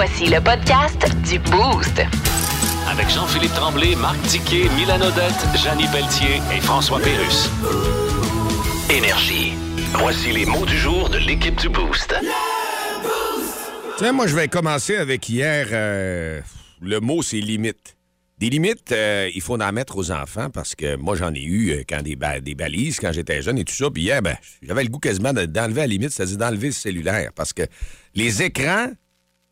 Voici le podcast du Boost. Avec Jean-Philippe Tremblay, Marc Tiquet, Milan Odette, Janine Pelletier et François Pérus. Énergie. Voici les mots du jour de l'équipe du Boost. Tiens, moi, je vais commencer avec hier. euh, le mot, c'est limite. Des limites, euh, il faut en mettre aux enfants parce que moi, j'en ai eu euh, quand des, ba- des balises quand j'étais jeune et tout ça. Puis hier, ben, j'avais le goût quasiment de- d'enlever la limite, c'est-à-dire d'enlever le cellulaire. Parce que les écrans,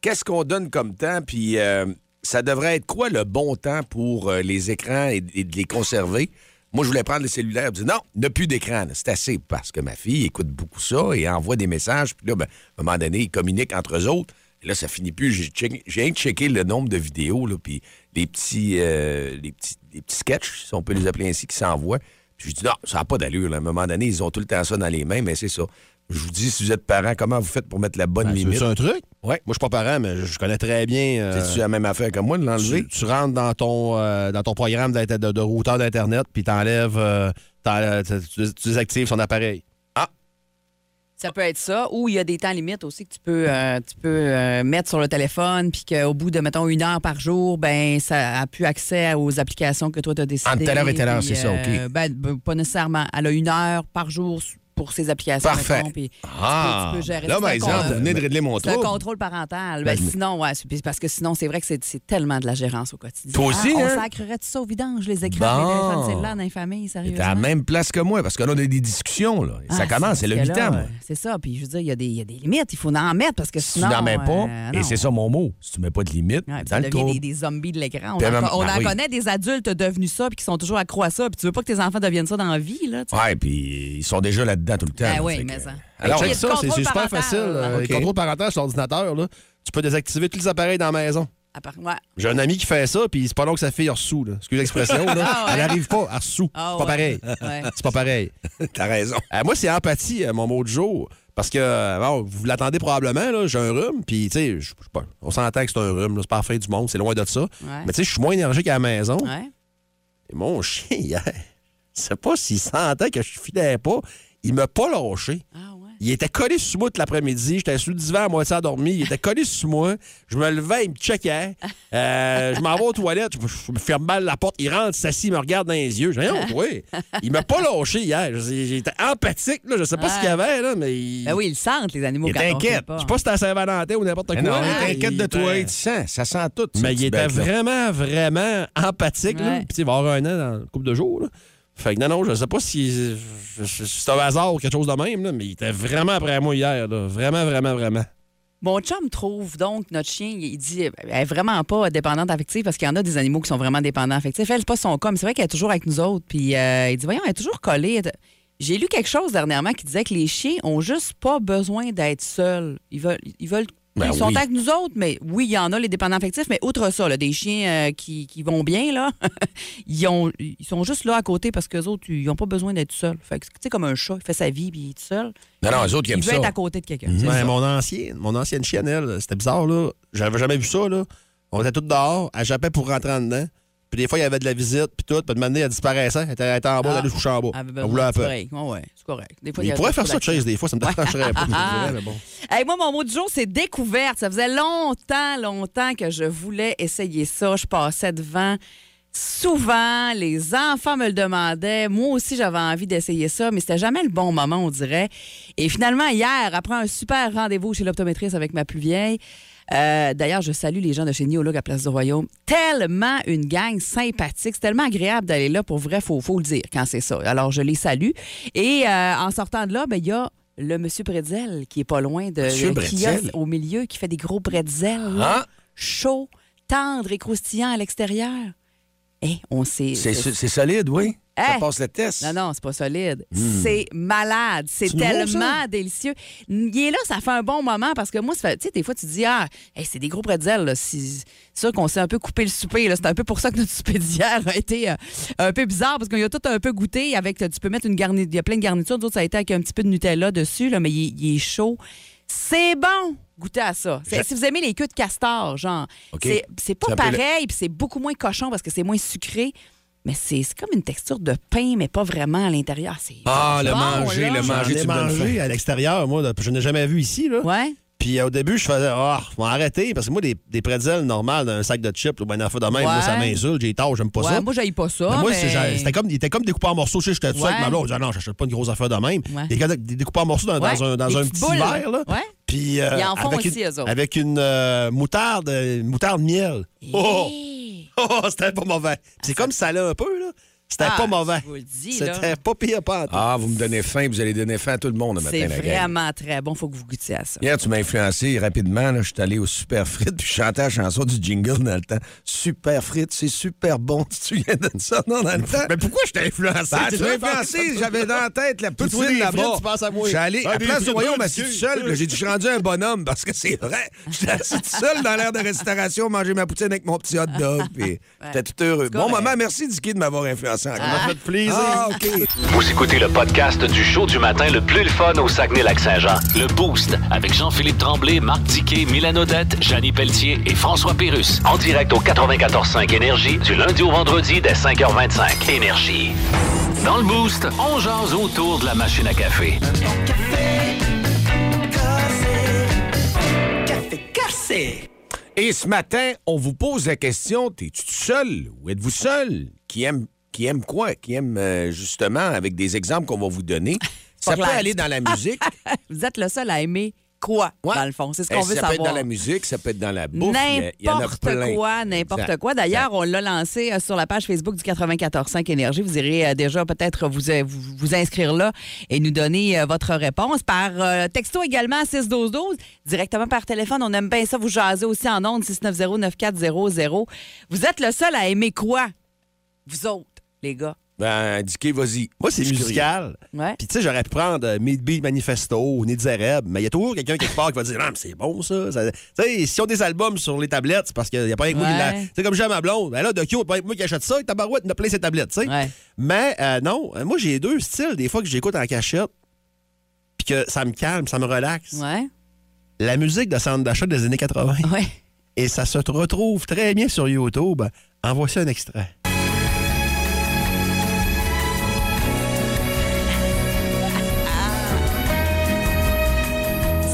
qu'est-ce qu'on donne comme temps? Puis euh, ça devrait être quoi le bon temps pour euh, les écrans et, et de les conserver? Moi, je voulais prendre le cellulaire et dire non, a plus d'écran. C'est assez parce que ma fille écoute beaucoup ça et envoie des messages. Puis là, ben, à un moment donné, ils communiquent entre eux autres. Et là, ça finit plus. J'ai check- rien que checké le nombre de vidéos, là, puis les petits, euh, les petits, les petits sketchs, si on peut les appeler ainsi, qui s'envoient. Puis je dis non, ça n'a pas d'allure. là. À un moment donné, ils ont tout le temps ça dans les mains, mais c'est ça. Je vous dis, si vous êtes parent, comment vous faites pour mettre la bonne Ben, limite? C'est un truc? Ouais. Moi, je suis pas parent, mais je connais très bien. euh, C'est-tu la même affaire que moi de l'enlever? tu, tu rentres dans ton, euh, dans ton programme de, de routeur d'Internet, puis t'enlèves, euh, tu, tu désactives son appareil. Ça peut être ça, ou il y a des temps limites aussi que tu peux, euh, tu peux euh, mettre sur le téléphone, puis qu'au bout de, mettons, une heure par jour, ben ça a plus accès aux applications que toi, tu as décidé. Entre telle heure et telle heure, c'est ça, OK. ben, ben, pas nécessairement. Elle a une heure par jour pour ses applications. Parfait. mettons, puis tu peux- Ah! tu peux gérer Là, par un exemple, vous venez de régler mon C'est un trouble. contrôle parental. Ben, Ben, sinon, ouais, parce que sinon, c'est vrai que c'est tellement de la gérance au quotidien. Toi aussi, Ah, hein? On sacrerait tout ça au vidange, les écrans, Bon. les téléphones cellulaires dans les familles, T'es sérieusement. à la même place que moi, parce que là, on a des discussions. Là. Et ça Ah, commence, c'est le parce que 8 là, ans, moi. euh, C'est ça. Puis je veux dire, il y, a des- il y a des limites. Il faut en mettre parce que Si tu sinon. n'en mets pas, euh, et non. c'est ça mon mot, si tu mets pas de limite, Ouais, dans le trouble. des, des zombies de l'écran. On, en, ben oui. connaît des adultes devenus ça puis qui sont toujours accro à ça. Puis tu veux pas que tes enfants deviennent ça dans la vie, là. Ouais, puis ils sont déjà là-dedans tout le temps. Ben là, oui, fait mais que- ça. Alors, Check ça, c'est super parental, facile. euh, OK. Les contrôles parentaux sur l'ordinateur, là, tu peux désactiver tous les appareils dans la maison. À ouais. J'ai un ami qui fait ça, puis c'est pas long que sa fille a reçu. là. Excuse l'expression, là. Ah ouais. Elle arrive pas, elle reçout. Ah c'est pas ouais. pareil. Ouais. C'est pas pareil. T'as raison. Euh, moi, c'est empathie, euh, mon mot de jour. Parce que, euh, bon, vous l'attendez probablement, là, j'ai un rhume, puis, tu sais, on s'entend que c'est un rhume, c'est pas la fin du monde, c'est loin de ça. Mais, tu sais, je suis moins énergique à la maison. Ouais. Et mon chien, hier, je sais pas s'il sentait que je filais pas, il m'a pas lâché. Ah ouais. Il était collé sur moi tout l'après-midi. J'étais sur le divan à moitié endormi. Il était collé sur moi. Je me levais, il me checkait. Euh, je m'en vais aux toilettes. Je, je me ferme mal la porte. Il rentre, il s'assit, il me regarde dans les yeux. Je dis, Voyons, oui. Il m'a pas lâché hier. J'étais empathique. Là. Je sais pas ce qu'il y avait, là, mais. Il... Ben oui, ils le sentent, les animaux. Il t'inquiète. Je sais pas si c'était à Saint-Valentin ou n'importe quoi. Non, mais t'inquiète de Il toi, tu sens, ça sent tout. Mais il était vraiment, vraiment empathique. Ouais. Puis, il va y avoir un an dans une couple de jours. Là. Fait que non, non, je sais pas si c'est un hasard ou quelque chose de même, là, mais il était vraiment après moi hier. Là. Vraiment, vraiment, vraiment. Mon chum trouve donc notre chien, il dit, elle est vraiment pas dépendante affective parce qu'il y en a des animaux qui sont vraiment dépendants affectifs. Elle, c'est pas son cas, mais c'est vrai qu'elle est toujours avec nous autres. Puis euh, il dit, voyons, elle est toujours collée. J'ai lu quelque chose dernièrement qui disait que les chiens ont juste pas besoin d'être seuls. Ils veulent, ils veulent. Ben ils sont oui. avec nous autres, mais oui, il y en a les dépendants affectifs, mais outre ça, là, des chiens euh, qui, qui vont bien, là, ils, ont, ils sont juste là à côté parce qu'eux autres, ils n'ont pas besoin d'être seuls. Fait que, tu sais, comme un chat, il fait sa vie puis il est tout seul. Non, non, eux autres, ils il aiment veut ça. être à côté de quelqu'un. Ouais, ça. mon, ancien, mon ancienne chienne, elle, c'était bizarre, là. J'avais jamais vu ça, là. On était tous dehors, elle jappait pour rentrer en dedans. Puis des fois, il y avait de la visite, puis tout. Puis de manière, elle disparaissait. Elle était, elle était en bas, Ah. elle allait coucher en bas. Ah, ben, On ben, voulait un peu. Ouais, c'est correct. Des fois, Il pourrait faire ça, Chase, des fois. Ça me dérangerait pas, je te dirais, mais bon. Hey, moi, mon mot du jour, c'est découverte. Ça faisait longtemps, longtemps que je voulais essayer ça. Je passais devant souvent. Les enfants me le demandaient. Moi aussi, j'avais envie d'essayer ça, mais c'était jamais le bon moment, on dirait. Et finalement, hier, après un super rendez-vous chez l'optométriste avec ma plus vieille, euh, D'ailleurs, je salue les gens de chez Neolog à Place du Royaume. Tellement une gang sympathique. C'est tellement agréable d'aller là. Pour vrai, faut, faut le dire quand c'est ça. Alors, je les salue. Et euh, en sortant de là, ben, il y a le monsieur Bretzel qui est pas loin de Monsieur le kiosque au milieu qui fait des gros bretzels Hein? chauds, tendres et croustillants à l'extérieur. Eh, on s'est. C'est c'est solide, oui. Ça Hey! passe le test. Non, non, c'est pas solide. C'est malade. C'est tellement délicieux. Il est là, ça fait un bon moment parce que moi, tu sais, des fois, tu dis, ah, hey, c'est des gros pretzels. C'est sûr qu'on s'est un peu coupé le souper. C'est un peu pour ça que notre souper d'hier a été euh, un peu bizarre parce qu'on y a tout un peu goûté. avec Tu peux mettre une garniture. Il y a plein de garnitures. D'autres, ça a été avec un petit peu de Nutella dessus, là, mais il, il est chaud. C'est bon. Goûtez à ça. C'est- Si vous aimez les queues de castor, genre, c'est- c'est pas Ça pareil, puis c'est beaucoup moins cochon parce que c'est moins sucré. Mais c'est c'est comme une texture de pain, mais pas vraiment à l'intérieur. C'est Ah, le bon, manger, là. le manger, tu faim. à l'extérieur, moi. Je n'ai jamais vu ici. Là. Ouais. Puis euh, au début, je faisais, ah, je vais arrêter. Parce que moi, des, des pretzels normales d'un sac de chips ou bien affaire de même, moi, Ouais. ça m'insulte. J'ai tard, j'aime pas Ouais, ça. moi, j'aille pas ça. Mais moi, mais- c'était comme, il était comme découpé en morceaux. Tu sais, j'étais tout Ouais. avec ma blonde. Je disais, non, j'achète pas une grosse affaire de même. Des, des découpés en morceaux dans, un, dans un petit boules, verre. Là. Puis, euh, avec aussi, une. Avec une euh, moutarde, euh, moutarde miel. Oh! Hey. Oh, c'était pas mauvais. C'est comme salé un peu, là. C'était Ah, pas mauvais. je vous le dis, là. C'était pas pire pas. Ah, vous me donnez faim, vous allez donner faim à tout le monde le matin, C'est vraiment très bon. Faut que vous goûtiez à ça. Hier, tu m'as influencé rapidement. là. Je suis allé au Super Frites puis je chantais la chanson du jingle dans le temps. Super Frites, c'est super bon. Tu te souviens de ça, non, dans le temps? Mais pourquoi je t'ai influencé? Ben, tu m'as influencé, j'avais dans la tête la poutine là-bas. frites, tu penses à moi. Je suis allé Ah, à Place du Royaume de assis tout seul. J'ai dit, je suis rendu un bonhomme parce que c'est vrai. J'étais assis tout seul dans l'air de restauration, manger ma poutine avec mon petit hot dog. Puis j'étais tout heureux. Bon moment, merci Dicky de m'avoir influencé encore. Ça fait plaisir. Ah, OK. Vous écoutez le podcast du show du matin le plus le fun au Saguenay-Lac-Saint-Jean. Le Boost avec Jean-Philippe Tremblay, Marc Diquet, Milan Odette, Janine Pelletier et François Pérus. En direct au 94.5 Énergie du lundi au vendredi dès 5h25. Énergie. Dans le Boost, on jase autour de la machine à café. Et ce matin, on vous pose la question t'es-tu tout seul ou êtes-vous seul? Qui aime, qui aime quoi? Qui aime euh, justement, avec des exemples qu'on va vous donner. Ça peut aller dans la musique. Vous êtes le seul à aimer quoi, Ouais. dans le fond? C'est ce Eh, qu'on veut ça peut être savoir. dans la musique, ça peut être dans la bouffe. N'importe quoi, n'importe quoi. D'ailleurs, on l'a lancé euh, sur la page Facebook du 94.5 Énergie. Vous irez euh, déjà peut-être vous, vous, vous inscrire là et nous donner votre réponse par euh, texto également à 61212, directement par téléphone. On aime bien ça, vous jaser aussi en ondes 690-9400. Vous êtes le seul à aimer quoi? Vous autres, les gars. Ben, Dicky, vas-y. Moi, c'est musical. Ouais. Puis, tu sais, j'aurais pu prendre euh, Midbeat Manifesto ou Nizareb, mais il y a toujours quelqu'un quelque part qui va dire Non, mais c'est bon, ça. Ça- Tu sais, si on a des albums sur les tablettes, c'est parce qu'il n'y a pas un goût. Tu sais, comme j'ai ma blonde, ben là, de qui, pas moi qui achète ça, tabarouette, il a plein ses tablettes, tu sais. Ouais. Mais euh, non, euh, moi, j'ai deux styles, des fois que j'écoute en cachette, puis que ça me calme, ça me relaxe. Ouais. La musique de centre d'achat des années 80. Ouais. Et ça se retrouve très bien sur YouTube. En voici un extrait.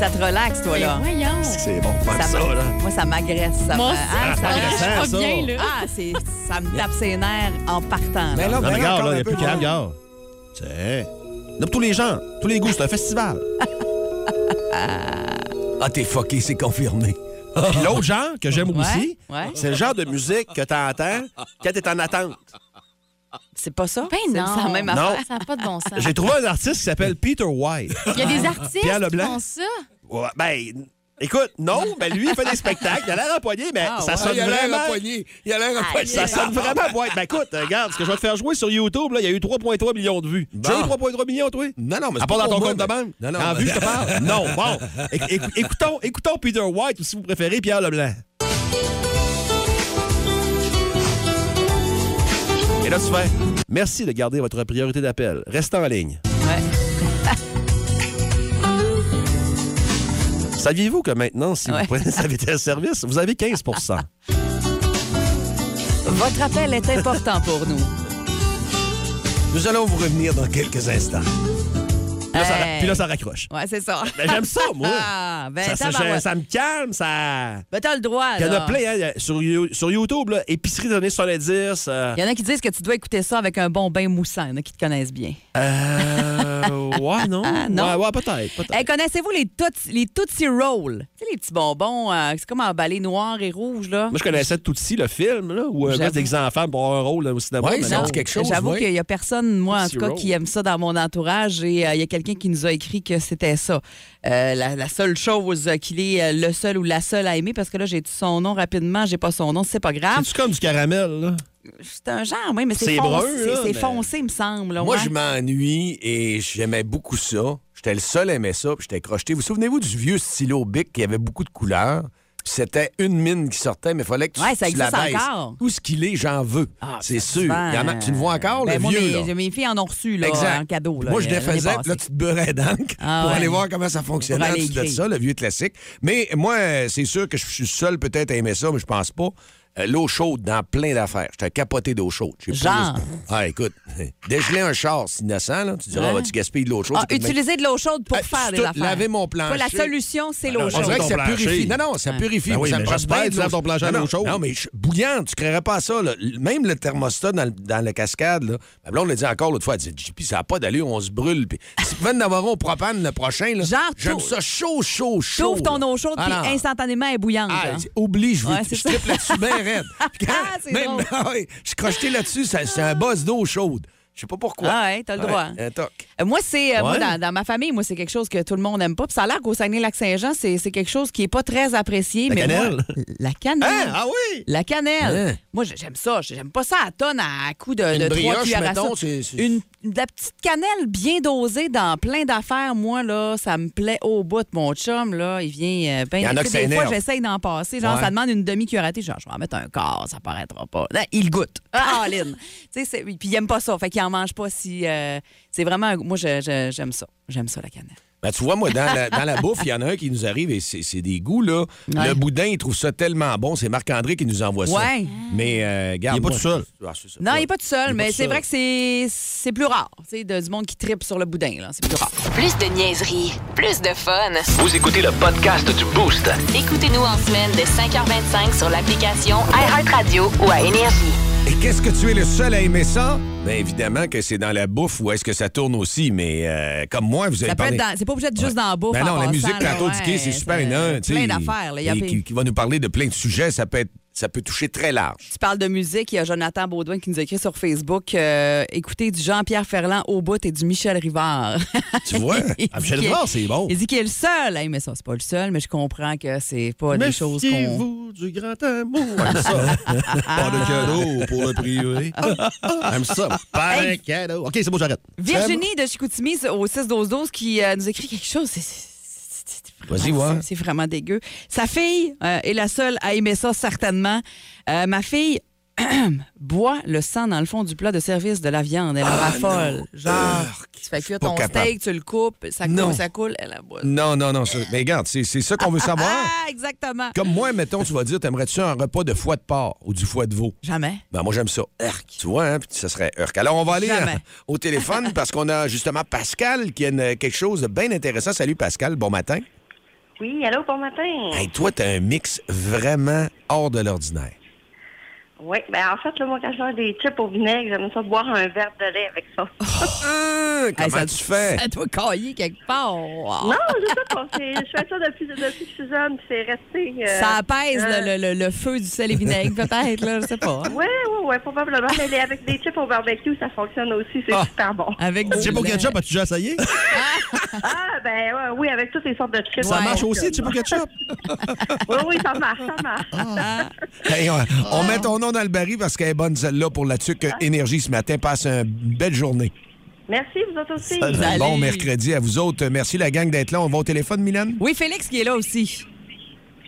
Ça te relaxe, toi, là. Voyons. C'est bon, pas Ça là? Moi, ça m'agresse. Ça Moi aussi, Ah, ça ça- m'agresse. pas bien, là. Ah, c'est, ça me tape ses nerfs en partant. Mais là. là, Non, mais ben, regarde, là, il n'y a plus qu'à, regarde. A pour tous les gens, tous les goûts, c'est un festival. Ah, t'es fucké, c'est confirmé. Puis l'autre genre que j'aime Ouais, aussi, ouais. c'est le genre de musique que tu entends quand tu es en attente. C'est pas ça? Ben C'est non. la même Non. affaire. Ça n'a pas de bon sens. J'ai trouvé un artiste qui s'appelle Peter White. Il y a des artistes Pierre qui Leblanc. font ça? Ouais, ben, écoute, non, ben lui, il fait des spectacles, il a l'air empoigné, mais Ah, ça ouais. sonne il a l'air vraiment... empoigné. Il a l'air empoigné. Ça sonne vraiment boîte. Ben écoute, regarde, ce que je vais te faire jouer sur YouTube, là, il y a eu 3,3 millions de vues. Bon. Tu as eu 3,3 millions, toi? Non, non, mais c'est À part pas dans ton pour compte moi, de mais- banque? Non, non. En mais- vue, je te parle? Non, bon. Éc- éc- écoutons, écoutons Peter White ou si vous préférez Pierre Leblanc. Et là, tu fais merci de garder votre priorité d'appel. Restez en ligne. Ouais. Saviez-vous que maintenant, si Ouais. vous prenez sa vitesse service, vous avez 15% Votre appel est important pour nous. Nous allons vous revenir dans quelques instants. Puis là, ça, Hey. puis là, ça raccroche. Ouais, c'est ça. Ben, j'aime ça, moi. Ah, ben, ça, ça, ça me calme, ça. Ben, t'as le droit, Il y en a plein, hein, sur, You- sur YouTube, là, épicerie des années 70. euh, Il y en a qui disent que tu dois écouter ça avec un bon bain moussant. Il y en a qui te connaissent bien. euh, ouais, non. Ah, non? Ouais, ouais, peut-être. peut-être. Hey, Connaissez-vous les, Tootsie- les Tootsie Rolls? Tu sais, les petits bonbons, euh, c'est comme emballé noir et rouge, là. Moi, je connaissais Tootsie, le film, là, où un gars femme pour avoir un rôle là, au cinéma. Ouais, mais non. quelque chose. J'avoue qu'il y a personne, moi, en tout cas, Roll. qui aime ça dans mon entourage. Et euh, il y a quelqu'un quelqu'un qui nous a écrit que c'était ça. Euh, la, la seule chose qu'il est euh, le seul ou la seule à aimer, parce que là, j'ai son nom rapidement, j'ai pas son nom, c'est pas grave. C'est-tu comme du caramel, là? C'est un genre, oui, mais c'est C'est foncé, c'est mais- foncé, il me semble. là, Moi, ouais. je m'ennuie et j'aimais beaucoup ça. J'étais le seul à aimer ça, puis j'étais crocheté. Vous souvenez-vous du vieux stylo Bic qui avait beaucoup de couleurs? C'était une mine qui sortait, mais il fallait que tu, Ouais, ça tu la baisses. encore. Tout ce qu'il est, j'en veux. Ah, c'est sûr. souvent, Il y en a- tu le vois encore, ben, le moi, vieux, mes, là? mes filles en ont reçu là, Exact. en cadeau. Là, Moi, je les l'année faisais, passée. puis là, tu te beurrais d'encre Ah pour ouais. aller voir comment ça fonctionnait. Tu écrire. ça, le vieux classique. Mais moi, c'est sûr que je suis seul peut-être à aimer ça, mais je pense pas. Euh, L'eau chaude dans plein d'affaires. J'étais capoté d'eau chaude. J'ai pas- Genre? Ah, écoute, dégeler un char, c'est innocent, là. Tu diras, Hein? vas-tu gaspiller de l'eau chaude? Ah, même- utiliser de l'eau chaude pour Euh, faire des tout, affaires. laver mon plancher. La solution, c'est l'eau On chaude. dirait que ça plancher. purifie. Non, non, ça Ouais. purifie. Ben oui, ça mais me bien que de tu laves l'eau- ton plancher à Non, l'eau chaude. Non, mais bouillante, tu créerais pas ça. Là. Même le thermostat dans, la cascade, là, ma blonde l'a dit encore l'autre fois, elle dit, JP, ça n'a pas d'allure, on se brûle. Puis, si tu veux en avoir un au propane le prochain, là, Genre, j'aime ça chaud, chaud, chaud. T'ouvres ton eau chaude, puis Alors, instantanément, elle est bouillante. ah, hein. oublie, je là-dessus bien raide. Puis quand- Ah, c'est même, je suis crocheté là-dessus, c'est un boss d'eau chaude. Je sais pas pourquoi. Ah ouais, t'as le droit. Euh, Moi, c'est euh, moi, Ouais. dans, dans ma famille, moi, c'est quelque chose que tout le monde n'aime pas. Puis ça a l'air qu'au Saguenay-Lac-Saint-Jean, c'est c'est quelque chose qui est pas très apprécié. La mais cannelle? moi, la cannelle. Hein? Ah oui? La cannelle. Hein? Moi, j'aime ça. J'aime pas ça à tonne à coup de, Une de cuillères à Une, de la petite cannelle bien dosée dans plein d'affaires, moi, là, ça me plaît au bout. Mon chum, là, il vient euh, ben, Il y en a que Des fois, j'essaye d'en passer. Genre, Ouais. ça demande une demi-cuillerée. Genre, je vais en mettre un quart, ça paraîtra pas. Là, il goûte. Ah, Lynn. Tu sais, c'est- Puis il aime pas ça. Fait qu'il en mange pas si... euh, c'est vraiment... un- Moi, j'aime ça. J'aime ça, la cannelle. Ben, tu vois, moi, dans la, dans la bouffe, il y en a un qui nous arrive et c'est des goûts, là. Ouais. Le boudin, il trouve ça tellement bon. C'est Marc-André qui nous envoie ça. Ouais. Mais, euh, garde. Il est pas tout seul. Ah. Non, il n'est pas tout seul, mais c'est vrai que c'est c'est plus rare. Tu sais, de- du monde qui tripe sur le boudin, là. C'est plus rare. Plus de niaiserie, plus de fun. Vous écoutez le podcast du Boost. Écoutez-nous en semaine de 5h25 sur l'application iHeartRadio ou à Énergie. Et qu'est-ce que tu es le seul à aimer ça? Bien évidemment que c'est dans la bouffe ou est-ce que ça tourne aussi, mais euh, comme moi, vous avez Ça peut parlé... être dans- C'est pas obligé d'être juste dans la bouffe. Ben en non, la passant, musique tantôt ouais, c'est super sais, Plein d'affaires. là. Il y a et plein- qui, qui va nous parler de plein de sujets. Ça peut, être, ça peut toucher très large. Tu parles de musique, il y a Jonathan Baudouin qui nous a écrit sur Facebook euh, écoutez du Jean-Pierre Ferland au bout et du Michel Rivard. Tu vois? Ah, Michel Rivard, c'est bon. Il dit qu'il est le seul à aimer ça. C'est pas le seul, mais je comprends que c'est pas des choses qu'on. Méfiez-vous du grand amour. Aime ça. pas de cadeau pour le privé. Aime ça. Pas de Hey. cadeau. OK, c'est bon, j'arrête. Virginie de Chicoutimi au 6-12-12 qui euh, nous écrit quelque chose. C'est Vas-y, vraiment- voir. C'est vraiment dégueu. Sa fille euh, est la seule à aimer ça, certainement. Euh, ma fille boit le sang dans le fond du plat de service de la viande. Elle en raffole. Genre, tu fais cuire ton capable. steak, tu le coupes, ça Non. coule, ça coule, elle la boit. Non, non, non. Mais regarde, c'est ça qu'on veut savoir. Ah, exactement. Comme moi, mettons, tu vas dire, t'aimerais-tu un repas de foie de porc ou du foie de veau? Jamais. Ben, moi, j'aime ça. Tu vois, hein? Puis ça serait Urk. Alors, on va aller euh, au téléphone parce qu'on a justement Pascal qui a une- quelque chose de bien intéressant. Salut, Pascal. Bon matin. Oui, allô, bon matin. Hey, toi, t'as un mix vraiment hors de l'ordinaire. Oui, ben en fait, là, moi, quand je mange des chips au vinaigre, j'aime ça boire un verre de lait avec ça. Ah, comment Hey, ça, tu fais? Ça doit cailler quelque part. non, je sais pas. c'est- Je fais ça depuis, depuis que je suis jeune, puis c'est resté... euh, Ça apaise euh, le, le- le feu du sel et vinaigre, peut-être, là, je sais pas. Oui, oui, oui, probablement. Mais avec des chips au barbecue, ça fonctionne aussi. C'est Ah. super bon. Avec du Chip au ketchup, as-tu déjà essayé? Ah, ben ouais, oui, avec toutes les sortes de chips. Ça Ouais. marche aussi, chip au ketchup? Oui, oui, ça marche, ça marche. Ah. Hey, on, on met ton nom dans le baril parce qu'elle est bonne celle-là pour la tuque énergie ce matin. Passe une belle journée. Merci, vous autres aussi. Salut. Bon mercredi à vous autres. Merci la gang d'être là. On va au téléphone, Milan. Oui, Félix qui est là aussi.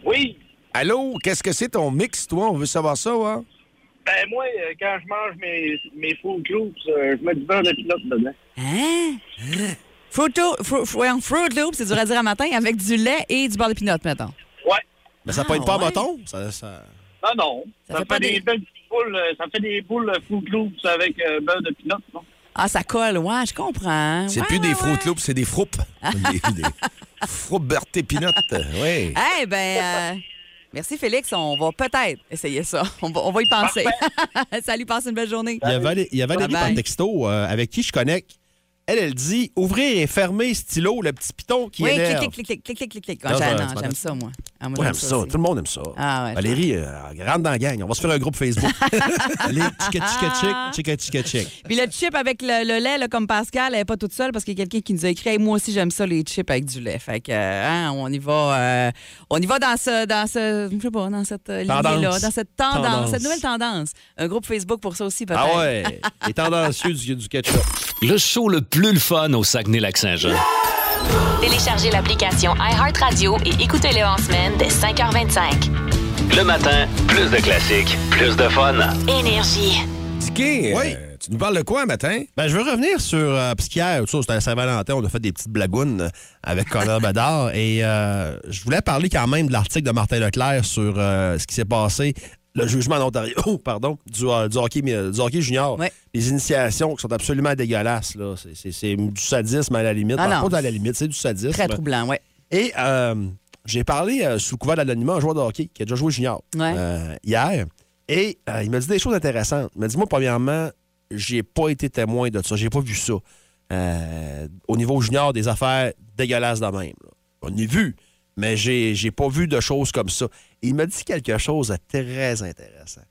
Oui. Allô, qu'est-ce que c'est ton mix, toi? On veut savoir ça, ouais? Ben, moi, euh, quand je mange mes, mes Fruit Loops, euh, je mets du beurre de pinot dedans. Hein? Fruit, Loo- Fru- Fru- ouais, Fruit Loop, c'est dur à dire à matin, avec du lait et du beurre de pinot, mettons. Ouais. Mais ça Ah, peut être pas ouais. bâton. Ça, ça... Non, non. Ça Ça, fait des, des- belles petites boules, euh, ça fait des boules Fruit Loops avec euh, beurre de pinot, non? Ah, ça colle, ouais, je comprends. C'est Ouais, plus ouais, des. Fruit Loops, c'est des froupes. des, des froupes Pinotte. Oui. Eh ben, euh, merci Félix, on va peut-être essayer ça. On va, on va y penser. Salut, passe une belle journée. Il y a Valé- il y a Valérie par texto euh, avec qui je connecte. Elle, elle dit ouvrir et fermer stylo, le petit piton qui Oui, énerve. clic, clic, clic, clic, clic, clic, clic. Ah? J'aime ça, moi. Ah, moi, Ouais, j'aime aime ça. Tout le monde aime ça. Ah, ouais, Valérie, euh, rentre dans la gang. On va se faire un groupe Facebook. Les tica chick, tica tica chick. Puis le chip avec le, le lait, là, comme Pascal, elle n'est pas toute seule parce qu'il y a quelqu'un qui nous a écrit Hey, Moi aussi, j'aime ça, les chips avec du lait. Fait que, euh, hein, on y va, euh, on y va dans, ce, dans, ce, je sais pas, dans cette Tendance. lignée-là, dans cette tendance, Tendance. cette nouvelle tendance. Un groupe Facebook pour ça aussi, peut-être. Ah ouais, les tendancieux du, du ketchup. Le show le plus le fun au Saguenay-Lac-Saint-Jean. Téléchargez l'application iHeartRadio et écoutez-le en semaine dès 5h25. Le matin, plus de classiques, plus de fun. Énergie. Dicky, Oui. euh, tu nous parles de quoi un matin? Ben, je veux revenir sur. euh, parce qu'hier, tu sais, c'était à Saint-Valentin, on a fait des petites blagounes euh, avec Connor Bedard. Et euh, je voulais parler quand même de l'article de Martin Leclerc sur euh, ce qui s'est passé, le jugement en Ontario, pardon, du, euh, du hockey, mais, du hockey junior. Ouais. Les initiations qui sont absolument dégueulasses. là. C'est- du sadisme à la limite. Ah non. à la limite, c'est du sadisme. Très troublant, oui. Et euh, j'ai parlé euh, sous couvert d'anonymat à un joueur de hockey qui a déjà joué junior Ouais. euh, hier. Et euh, il m'a dit des choses intéressantes. Il m'a dit, moi, premièrement, j'ai pas été témoin de ça. J'ai pas vu ça. Euh, au niveau junior, des affaires dégueulasses de même. là. On a vu, mais j'ai j'ai pas vu de choses comme ça. Il m'a dit quelque chose de très intéressant.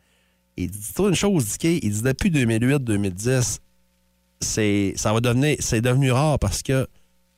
Il dit toi une chose, Dicky, il dit depuis 2008-2010, c'est ça va devenir c'est devenu rare parce que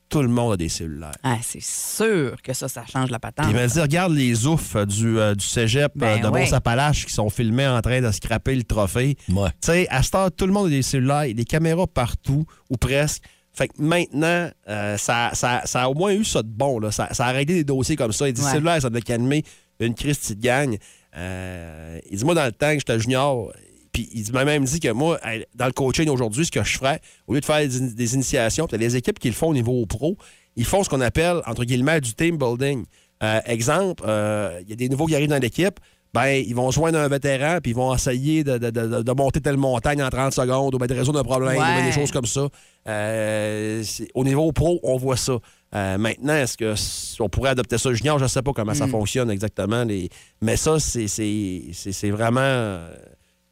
tout le monde a des cellulaires. Ah, c'est sûr que ça, ça change la patente. Puis il m'a dit, regarde les oufs euh, du, euh, du cégep Ben euh, de ouais. Beauce-Appalaches qui sont filmés en train de scraper le trophée. Ouais. Tu sais, à cette heure, tout le monde a des cellulaires, il y a des caméras partout, ou presque. Fait que maintenant, euh, ça, ça, ça a au moins eu ça de bon. Là. Ça, ça a réglé des dossiers comme ça. Il dit, Ouais. cellulaire, ça devait calmer une crise de gang. Euh, il dit, moi, dans le temps que j'étais junior, puis il m'a même dit que moi, dans le coaching aujourd'hui, ce que je ferais, au lieu de faire des, des initiations, puis des équipes qui le font au niveau pro, ils font ce qu'on appelle, entre guillemets, du team building. Euh, exemple, euh, il y a des nouveaux qui arrivent dans l'équipe, ben, ils vont joindre un vétéran, puis ils vont essayer de, de- de- de monter telle montagne en 30 secondes, ou bien de résoudre un problème, ou bien des choses comme ça. Euh, au niveau pro, on voit ça. Euh, maintenant, est-ce que s- on pourrait adopter ça? Junior? Je ne sais pas comment ça fonctionne exactement. les- Mais ça, c'est vraiment... euh,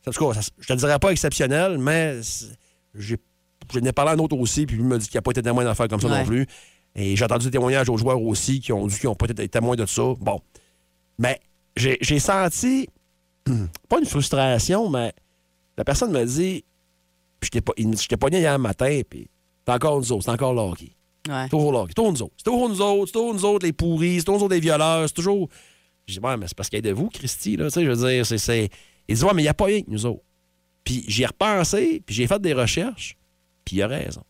en tout cas, ça- je te dirais pas exceptionnel, mais j'ai je n'ai parlé à un autre aussi, puis lui me dit qu'il n'a pas été témoin d'affaires comme ça Ouais. non plus. Et j'ai entendu des témoignages aux joueurs aussi qui ont dit qu'ils n'ont pas été témoins de ça. Bon. Mais j'ai j'ai senti, pas une frustration, mais la personne me dit, je t'ai pas- t'ai pogné hier matin, puis c'est encore nous autres, c'est encore le hockey. Ouais. C'est toujours c'est toujours nous autres. C'est toujours nous autres, c'est toujours nous autres les pourris, c'est toujours nous autres les violeurs, c'est toujours. Je dis, ouais, mais c'est parce qu'il y a de vous, Christy, là, tu sais, je veux dire, c'est- c'est. Il dit, ouais, mais il n'y a pas rien que nous autres. Puis j'y ai repensé, puis j'ai fait des recherches, puis il a raison.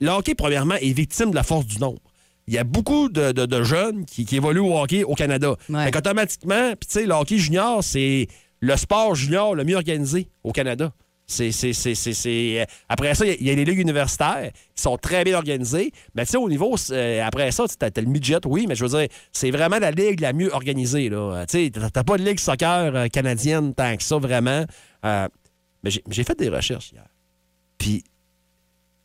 Le hockey, premièrement, est victime de la force du nombre. Il y a beaucoup de, de- de jeunes qui, qui évoluent au hockey au Canada. Ouais. Fait qu'automatiquement, puis tu sais, le hockey junior, c'est le sport junior le mieux organisé au Canada. C'est, c'est, c'est, c'est- c'est- euh, Après ça, il y a- il y, a les ligues universitaires qui sont très bien organisées. Mais tu sais, au niveau, euh, après ça, tu as, le midget, oui, mais je veux dire, c'est vraiment la ligue la mieux organisée. Euh, Tu sais, t'as pas de ligue soccer canadienne tant que ça, vraiment. Euh, mais j'ai, j'ai fait des recherches hier. Puis,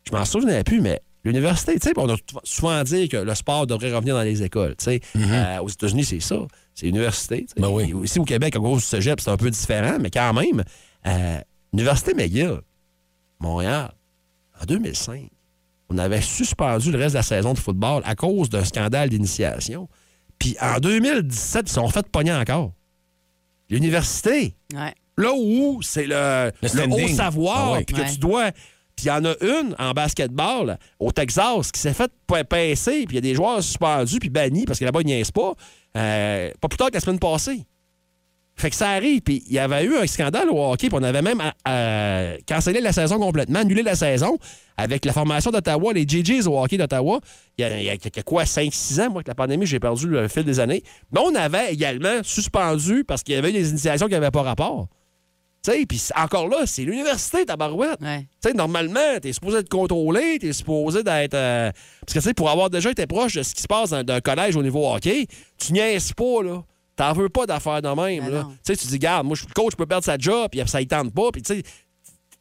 je m'en souvenais plus, mais l'université, tu sais, on a souvent dit que le sport devrait revenir dans les écoles. tu sais. Euh, aux États-Unis, c'est ça. C'est l'université. Ben oui. Et au Québec, à gros du cégep, c'est un peu différent, mais quand même, euh, l'Université McGill, Montréal, en 2005, on avait suspendu le reste de la saison de football à cause d'un scandale d'initiation. Puis en 2017, ils se sont fait pogner encore. L'université, Ouais. là où c'est le, Le haut savoir, Ah ouais. puis que Ouais. tu dois. Puis il y en a une en basketball au Texas qui s'est fait p- pincer, puis il y a des joueurs suspendus puis bannis parce que là-bas, ils niaisent pas. Euh, pas plus tard que la semaine passée. Fait que ça arrive, puis il y avait eu un scandale au hockey, puis on avait même euh, cancellé la saison complètement, annulé la saison avec la formation d'Ottawa, les JJs au hockey d'Ottawa. Il y a, il y a- quoi, 5-6 ans, moi, que la pandémie, j'ai perdu le fil des années. Mais on avait également suspendu parce qu'il y avait eu des initiations qui n'avaient pas rapport. Tu sais, puis encore là, c'est l'université, ta barouette. Ouais. Tu sais, normalement, t'es supposé être contrôlé, t'es supposé d'être... euh, Parce que, tu sais, pour avoir déjà été proche de ce qui se passe dans d'un collège au niveau hockey, tu niaises pas, là. T'en veux pas d'affaires de même, Ben là. Tu sais, tu dis, garde, moi, je suis le coach, je peux perdre sa job, puis ça y tente pas, puis tu sais,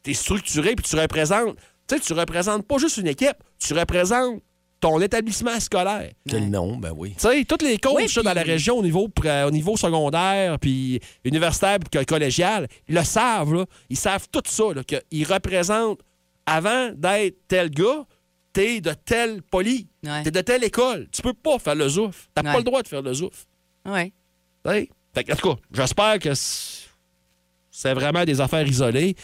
t'es structuré, puis tu représentes... Tu sais, tu représentes pas juste une équipe, tu représentes ton établissement scolaire. Quel nom, ben oui. Tu sais, tous les coachs Oui, dans la région au niveau, au niveau secondaire, puis universitaire, puis co- collégial, ils le savent, là. Ils savent tout ça, là, qu'ils représentent, avant d'être tel gars, t'es de tel poli, Ouais. t'es de telle école. Tu peux pas faire le zouf. T'as Ouais. pas le droit de faire le zouf. Oui. Tu sais? Fait que, en tout cas, j'espère que c'est vraiment des affaires isolées.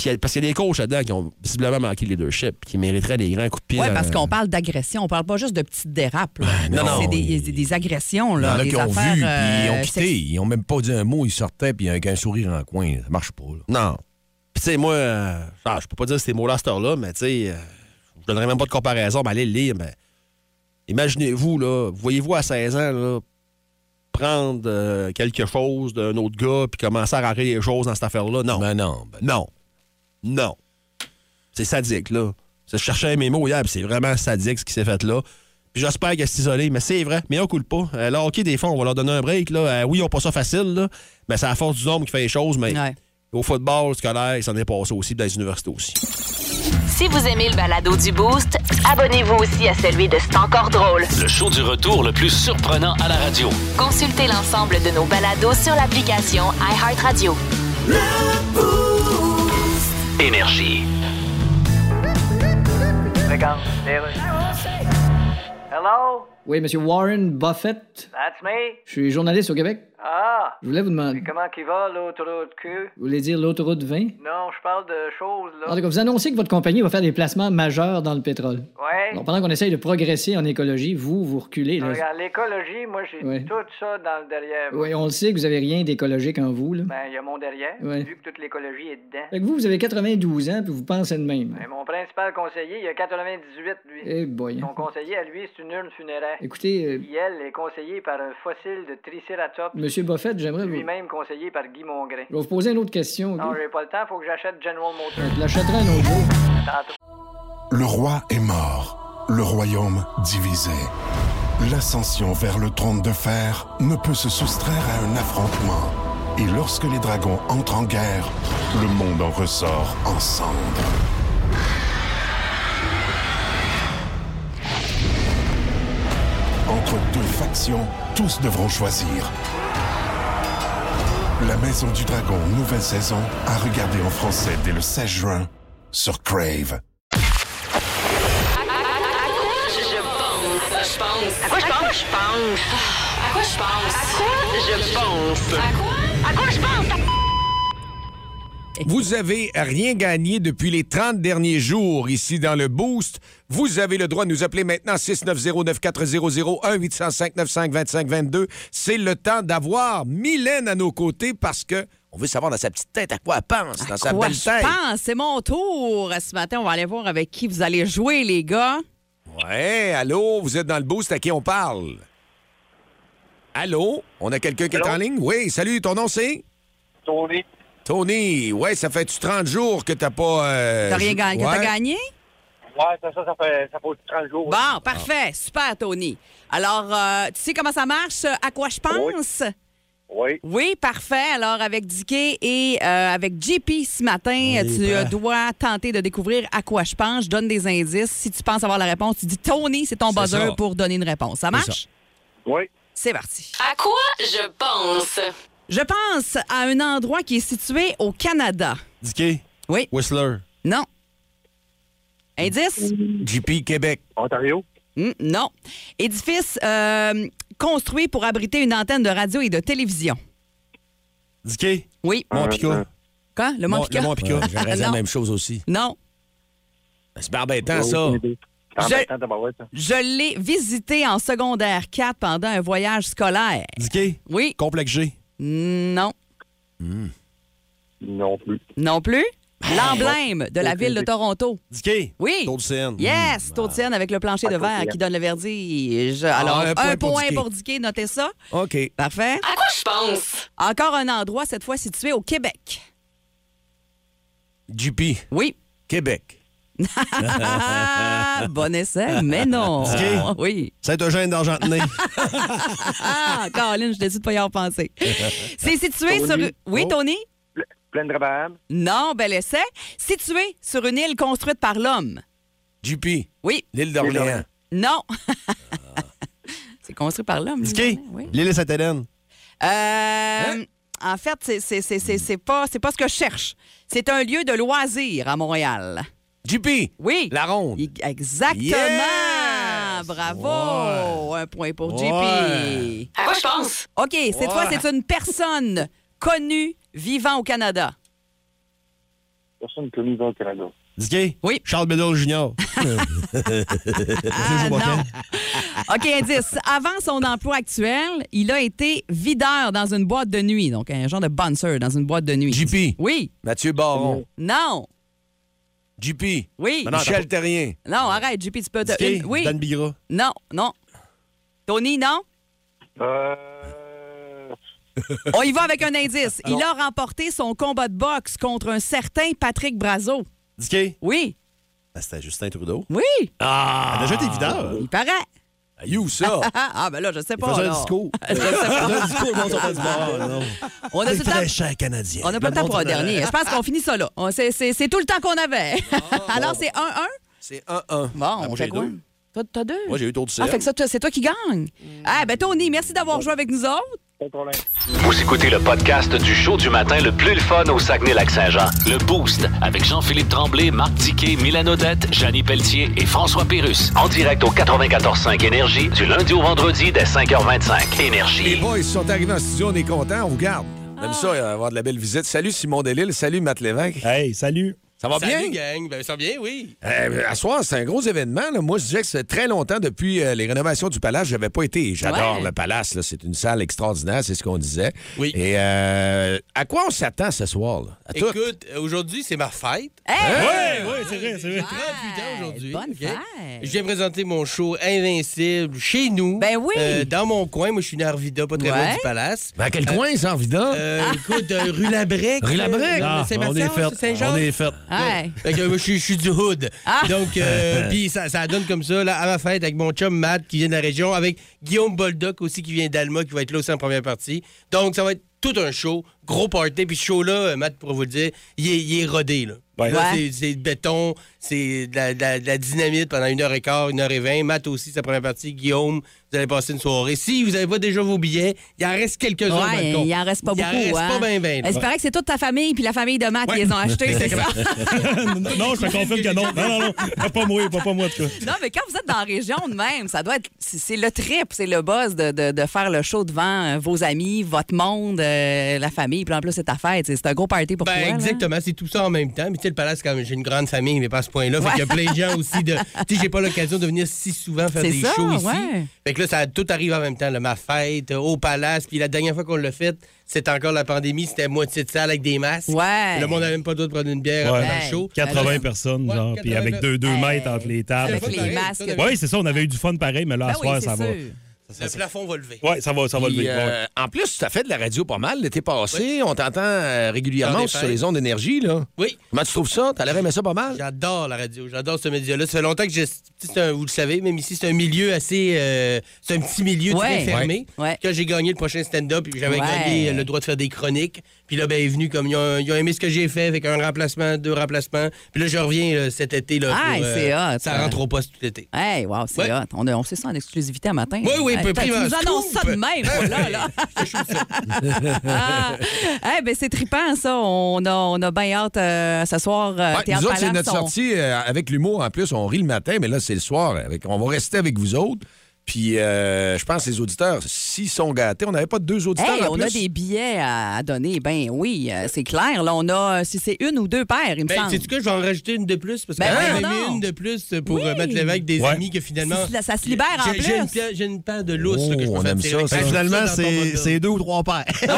Puis, a- parce qu'il y a des coachs là-dedans qui ont visiblement manqué le leadership, qui mériteraient des grands coups de pied. Oui, parce qu'on parle d'agression. On parle pas juste de petites dérapes. là. non, non. C'est des, des- des agressions. Il y en Là, a des qui ont affaires, vu, puis ils euh, ont quitté. sex- Ils ont même pas dit un mot, ils sortaient, puis avec un sourire en coin. Ça marche pas, là. Non. Puis, tu sais, moi, euh, ah, je peux pas dire ces mots-là à cette heure-là, mais tu sais, euh, je donnerais même pas de comparaison, mais allez le lire. Mais imaginez-vous, là, voyez-vous à 16 ans, là, prendre euh, quelque chose d'un autre gars puis commencer à rentrer les choses dans cette affaire-là? Non. Ben non. ben Non. Non. C'est sadique, là. Je cherchais mes mots hier, c'est vraiment sadique ce qui s'est fait là. Puis j'espère qu'elle s'est isolée, mais c'est vrai, mais on coule pas. Euh, le hockey, des fois, on va leur donner un break. Là. Euh, oui, ils ont pas ça facile, là, mais c'est à force du nombre qui fait les choses. Mais Ouais. au football scolaire, il s'en est passé aussi, dans les universités aussi. Si vous aimez le balado du Boost, abonnez-vous aussi à celui de C'est encore drôle. Le show du retour le plus surprenant à la radio. Consultez l'ensemble de nos balados sur l'application iHeartRadio. Énergie. Hello, Oui, Monsieur Warren Buffett. that's me? Je suis journaliste au Québec. Ah, Je voulais vous demander. comment qu'il va l'autoroute Q? Vous voulez dire l'autoroute 20? Non, je parle de choses, En tout là. cas, vous annoncez que votre compagnie va faire des placements majeurs dans le pétrole. Ouais. Alors, pendant qu'on essaye de progresser en écologie, vous, vous reculez. Là. Regarde, l'écologie, moi, j'ai Ouais. tout ça dans le derrière. Oui, on le sait que vous avez rien d'écologique en vous. Là. Ben, il y a mon derrière, Ouais. vu que toute l'écologie est dedans. Fait que vous, vous avez 92 ans, puis vous pensez de même. Ben, mon principal conseiller, il a 98, lui. Eh boy. Son conseiller, à lui, c'est une urne funéraire. Écoutez, euh, Qui, elle, est conseillée par un fossile de Triceratops, Monsieur Buffett, j'aimerais vous... lui-même conseillé par Guy Mongrain. Je vais vous poser une autre question. Non, j'ai pas le temps, faut que j'achète General Motors. Je l'achèterai un autre jour. Le roi est mort, le royaume divisé. L'ascension vers le trône de fer ne peut se soustraire à un affrontement. Et lorsque les dragons entrent en guerre, le monde en ressort en cendres. Entre deux factions, tous devront choisir. La Maison du Dragon, nouvelle saison, à regarder en français dès le 16 juin sur Crave. Je pense? À quoi je pense? Je pense. À quoi je pense? À quoi je pense? À quoi? À quoi je pense? Vous avez rien gagné depuis les 30 derniers jours ici dans le Boost. Vous avez le droit de nous appeler maintenant 690-9400-1-805-95-25-22. C'est le temps d'avoir Mylène à nos côtés parce que on veut savoir dans sa petite tête à quoi elle pense, dans sa Quoi belle je tête. pense? C'est mon tour. Ce matin, on va aller voir avec qui vous allez jouer, les gars. Ouais, allô, vous êtes dans le Boost, à qui on parle? Allô? On a quelqu'un qui est en ligne? Oui, salut, ton nom c'est? Tony. Tony, ouais, ça fait-tu 30 jours que t'as pas... euh, T'as rien gagné? ouais? T'as gagné? Ouais, ça, ça, ça fait, ça fait 30 jours. Bon, parfait. Super, Tony. Alors, euh, tu sais comment ça marche? euh, À quoi je pense? Oui. Oui, parfait. Alors, avec Dicky et euh, avec JP ce matin, tu euh, dois tenter de découvrir à quoi je pense. Je donne des indices. Si tu penses avoir la réponse, tu dis Tony, c'est ton buzzer ça. pour donner une réponse. Ça marche? Oui. C'est parti. À quoi je pense? Je pense à un endroit qui est situé au Canada. Dicky? Oui. Whistler? Non. Indice? JP Québec. Ontario? Hmm, non. Édifice euh, construit pour abriter une antenne de radio et de télévision. Dicky? Oui. Mont-Pica? Quoi? Le Mont Mon- Pica? le Mont-Pica. Ouais, J'aurais dit la Non. même chose aussi. Non. Ben, C'est embêtant, ça. Je-. Je l'ai visité en secondaire 4 pendant un voyage scolaire. Dicky? Oui. Complexe G? Non. Non plus. Non plus? L'emblème de la ville de Toronto. Dicky? Oui. Taux de scène. Yes, taux de Seine avec le plancher de verre qui donne le verdige. Alors, un point pour Dicky, notez ça. OK. Parfait. À quoi je pense? Encore un endroit, cette fois situé au Québec. JP. Oui. Québec. Ah, bon essai, mais non. Dicky? Oui. Saint-Eugène d'Argentenay. Ah, Caroline, je décide de pas y avoir pensé. C'est situé Tony? sur... Oui, Oh. Tony? Plein de. Non, bel essai. Situé sur une île construite par l'homme. JP. Oui. L'île d'Orléans. Non. c'est construit par l'homme. D'Orléans, Oui. L'île Sainte-Hélène. Euh, En fait, c'est- pas, pas ce que je cherche. C'est un lieu de loisirs à Montréal. JP. Oui. La ronde. I- Exactement. Yeah! bravo! Un point pour JP. Ouais. À quoi je pense? OK, cette fois, Ouais. c'est une personne connue vivant au Canada. Personne connue dans le Canada. Dicky? Oui. Charles Bedell Jr. Ah, non. OK, indice. Avant son emploi actuel, il a été videur dans une boîte de nuit. Donc, un genre de bouncer dans une boîte de nuit. JP. Oui. Mathieu Baron. Non. JP. Oui. non, Michel Terrien. Non, arrête, JP, tu peux... te- Dicky? une- Oui. Dan Bigra. Non, non. Tony, non? Euh... On y va avec un indice. Il a remporté son combat de boxe contre un certain Patrick Brazo. Dicky? Oui. Ben, C'était Justin Trudeau. Oui. Ah! Déjà été videur. Il paraît. You, ça. ah, ben là, je sais pas. un discours. Je sais pas. un discours, non, sur le bord, non. On a tout le temps- fraîcheurs canadiens. On n'a pas le temps pour un dernier. Je pense qu'on finit ça là. C'est tout le temps qu'on avait. Alors, c'est 1-1. C'est 1-1. Bon, on fait j'ai quoi? deux. Toi, t'as deux? Moi, j'ai eu tour du Ah, fait que ça, c'est toi qui gagne. Ah, ben Tony, merci d'avoir joué avec nous autres. Pas de problème. Vous écoutez le podcast du show du matin le plus le fun au Saguenay-Lac-Saint-Jean. Le Boost avec Jean-Philippe Tremblay, Marc Tiquet, Milan Odette, Janine Pelletier et François Pérus. En direct au 94.5 Énergie du lundi au vendredi dès 5h25. Les Énergie. boys ils sont arrivés en studio, on est contents, on vous garde. On aime ça, euh, avoir de la belle visite. Salut Simon Delille, salut Matt Lévesque. Hey, salut. Ça va Salut, bien? gang. Ben, ça va bien, oui. Euh, à soir, c'est un gros événement. là. Moi, je disais que c'est très longtemps depuis euh, les rénovations du Palace, je n'avais pas été. J'adore Ouais. le Palace. là. C'est une salle extraordinaire, c'est ce qu'on disait. Oui. Et euh, à quoi on s'attend ce soir? là? À tout? Écoute, euh, aujourd'hui, c'est ma fête. Hey! Ouais, ouais, c'est vrai, c'est vrai. 38 ans aujourd'hui. Bonne OK? fête. Je viens présenter mon show Invincible chez nous. Ben oui. Euh, dans mon coin. Moi, je suis né à Arvida, pas très loin Ouais. du Palace. Ben, à quel coin, ça, en vidant? Euh, écoute, euh, rue Labrec. Rue Labrec? euh, Ah, c'est on est fait. Saint-Jean. On est fait. Ouais. Fait que moi, je suis- du hood. Ah. Donc, euh, puis ça, ça donne comme ça, là, à ma fête, avec mon chum Matt qui vient de la région, avec Guillaume Boldoc aussi qui vient d'Alma, qui va être là aussi en première partie. Donc, ça va être tout un show, gros party. Puis ce show-là, euh, Matt, pour vous le dire, il est, il est rodé. Là. Ouais. Là, Ouais. c'est- c'est béton, c'est de la, de la- de la dynamite pendant une heure et quart, une heure et vingt. Matt aussi, sa première partie. Guillaume, vous allez passer une soirée. Si vous n'avez pas déjà vos billets, il en reste quelques-uns. Ouais, il en reste pas Il en beaucoup. reste hein. pas bien, bien. Ben, c'est pareil que c'est toute ta famille puis la famille de Matt qui les ont achetés, c'est ça? non, je te confirme que non. Non, non, non. Pas, pas moi, pas, pas moi, en tout cas. Non, mais quand vous êtes dans la région de même, ça doit être. C'est le trip, c'est le buzz de, de- de faire le show devant euh, vos amis, votre monde, euh, la famille. Puis en plus, c'est ta fête. C'est un gros party pour Ben, toi. exactement, c'est tout ça en même temps. Mais tu sais, le palace, quand j'ai une grande famille, mais pas ce point-là. Fait qu'il y a plein de gens aussi de. Tu sais, j'ai pas l'occasion de venir si souvent faire des ça, shows ici. ouais. Fait que là, ça tout arrive en même temps. là. ma fête, euh, au palace. Puis la dernière fois qu'on l'a fait, c'était encore la pandémie. C'était moitié de salle avec des masques. Ouais. Le monde n'avait même pas le droit de prendre une bière Ouais. le show. 80 personnes, Ouais, genre, puis 80 avec 2 personnes. mètres entre les tables. Avec C'est les masques. ça, Oui, c'est ça, on avait eu du fun pareil, mais là, à Ben ce oui, soir, ça va. Le plafond va lever. Oui, ça va, ça va Puis, lever. euh, ouais. En plus, tu as fait de la radio pas mal l'été passé. On t'entend euh, régulièrement sur les ondes d'énergie. là. Oui. Comment tu trouves ça? T'as l'air aimé ça pas mal? J'adore la radio, j'adore ce média-là. Ça fait longtemps que tu un- vous le savez, même ici, c'est un milieu assez. euh, c'est un petit milieu Ouais. très fermé. Ouais. Quand j'ai gagné le prochain stand-up, j'avais Ouais. gagné le droit de faire des chroniques. Puis là, ben, est venu comme ils ont, ils ont aimé ce que j'ai fait, avec un remplacement, deux remplacements. Puis là, je reviens cet été. Là, Ah, pour, euh, c'est hot. Ça rentre au poste tout l'été. Hey, wow, c'est Ouais. hot. On, a- on sait ça en exclusivité un matin. Oui, oui, Hey, peu t'as- pris Tu nous annonces ça de même, voilà, là. Ah. Ben, c'est trippant, ça. On a, on a bien hâte euh, ce soir. euh, Ouais, nous autres, c'est notre sortie euh, avec l'humour en plus. On rit le matin, mais là, c'est le soir. Avec, on va rester avec vous autres. Puis, euh, je pense que les auditeurs, s'ils sont gâtés, on n'avait pas deux auditeurs Hey, en on plus. a des billets à donner. Ben oui, euh, c'est clair. Là, on a, si c'est une ou deux paires, il me Ben, semble. sais-tu quoi, je vais en rajouter une de plus parce Ben, qu'il y en voyons avait donc. une de plus pour Oui. euh, mettre l'évêque des Ouais. amis que finalement. Ça- ça se libère en J'ai- J'ai une, plus. pla- j'ai une paire de lousses là, que je Oh, peux on faire aime ça, ça. Ben, Finalement, c'est c'est deux ou trois paires.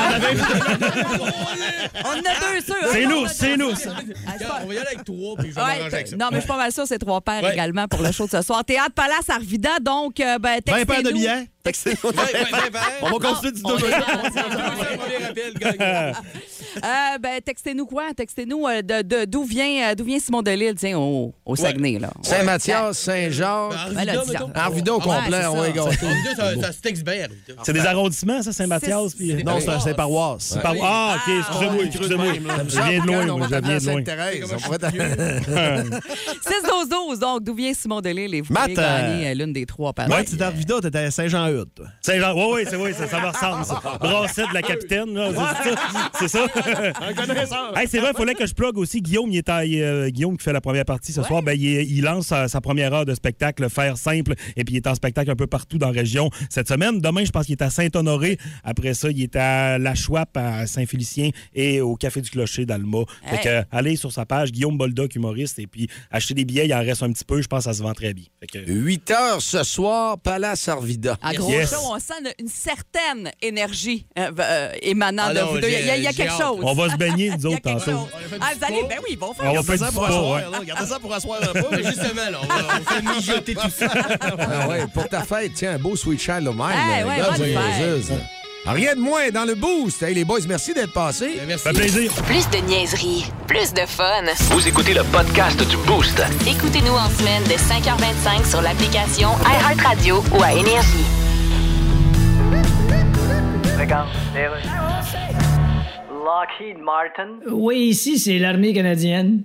On en a deux sûrs. C'est On nous, c'est nous. Ah, c'est On va y aller avec trois, puis je vais Ouais, m'arranger avec ça. non, mais je suis pas mal sûre, c'est trois paires également pour le show de ce soir. Théâtre Palace Arvida, donc, euh, ben, 20 paires de billets. Textez-nous. Ouais, ouais, ouais, ouais. On va continuer du deux. Euh, ben, textez-nous quoi? Textez-nous euh, de- de- d'où vient, euh, d'où vient Simon Delille, tiens, au, au Saguenay, là? Saint-Mathias, Saint-Jean. Ben, Arvida, au Ouais, complet, on ça. va ça- se texte bien. C'est des arrondissements, ça, Saint-Mathias? Non, c'est paroisse. Ah, OK, excusez-moi, excusez-moi. Je viens de loin, moi, je viens de loin. Sainte-Thérèse. On pourrait 6-12-12, donc, d'où vient Simon Delille? Et vous pouvez gagner euh, l'une des trois paires. Ouais, tu es Arvida, t'étais à Saint-Jean-Eudes. Saint-Jean-Eudes, toi. Saint-Jean, oui, oui, c'est oui, ça, ça me ressemble. ça. Brassette de la capitaine, là, c'est ça. C'est ça. Hey, c'est vrai, il fallait que je plug aussi. Guillaume, il est à- euh, Guillaume qui fait la première partie ce soir, ben, il, lance sa, sa première heure de spectacle, faire simple, et puis il est en spectacle un peu partout dans la région cette semaine. Demain, je pense qu'il est à Saint-Honoré. Après ça, il est à La Chouape, à Saint-Félicien et au Café du Clocher d'Alma. Fait que, euh, allez sur sa page, Guillaume Boldoc, humoriste, et puis achetez des billets, il en reste un petit peu. Je pense que ça se vend très bien. Fait que, 8 heures ce soir, Palace Arvida. Gros Yes. show, on sent une, une certaine énergie euh, euh, émanant Ah de non, vous deux. Il y a, il y quelque chose. on va se baigner, nous autres, tantôt. Ah, vous allez, ben oui, ils vont faire On va faire ça pour asseoir, ouais. là. Gardez ça pour asseoir un peu. Mais justement, là, on, va, mijoter tout ça. Ah ouais, pour ta fête, tiens, un beau Sweet Child of Mine. Hey, là, ouais, bonne. Rien de moins dans le boost. Hey, les boys, merci d'être passés. Merci. Ça fait plaisir. Plus de niaiserie, plus de fun. Vous écoutez le podcast du Boost. Écoutez-nous en semaine de 5h25 sur l'application iHeartRadio ou à Énergie. Lockheed Martin. Oui, ici, c'est l'armée canadienne.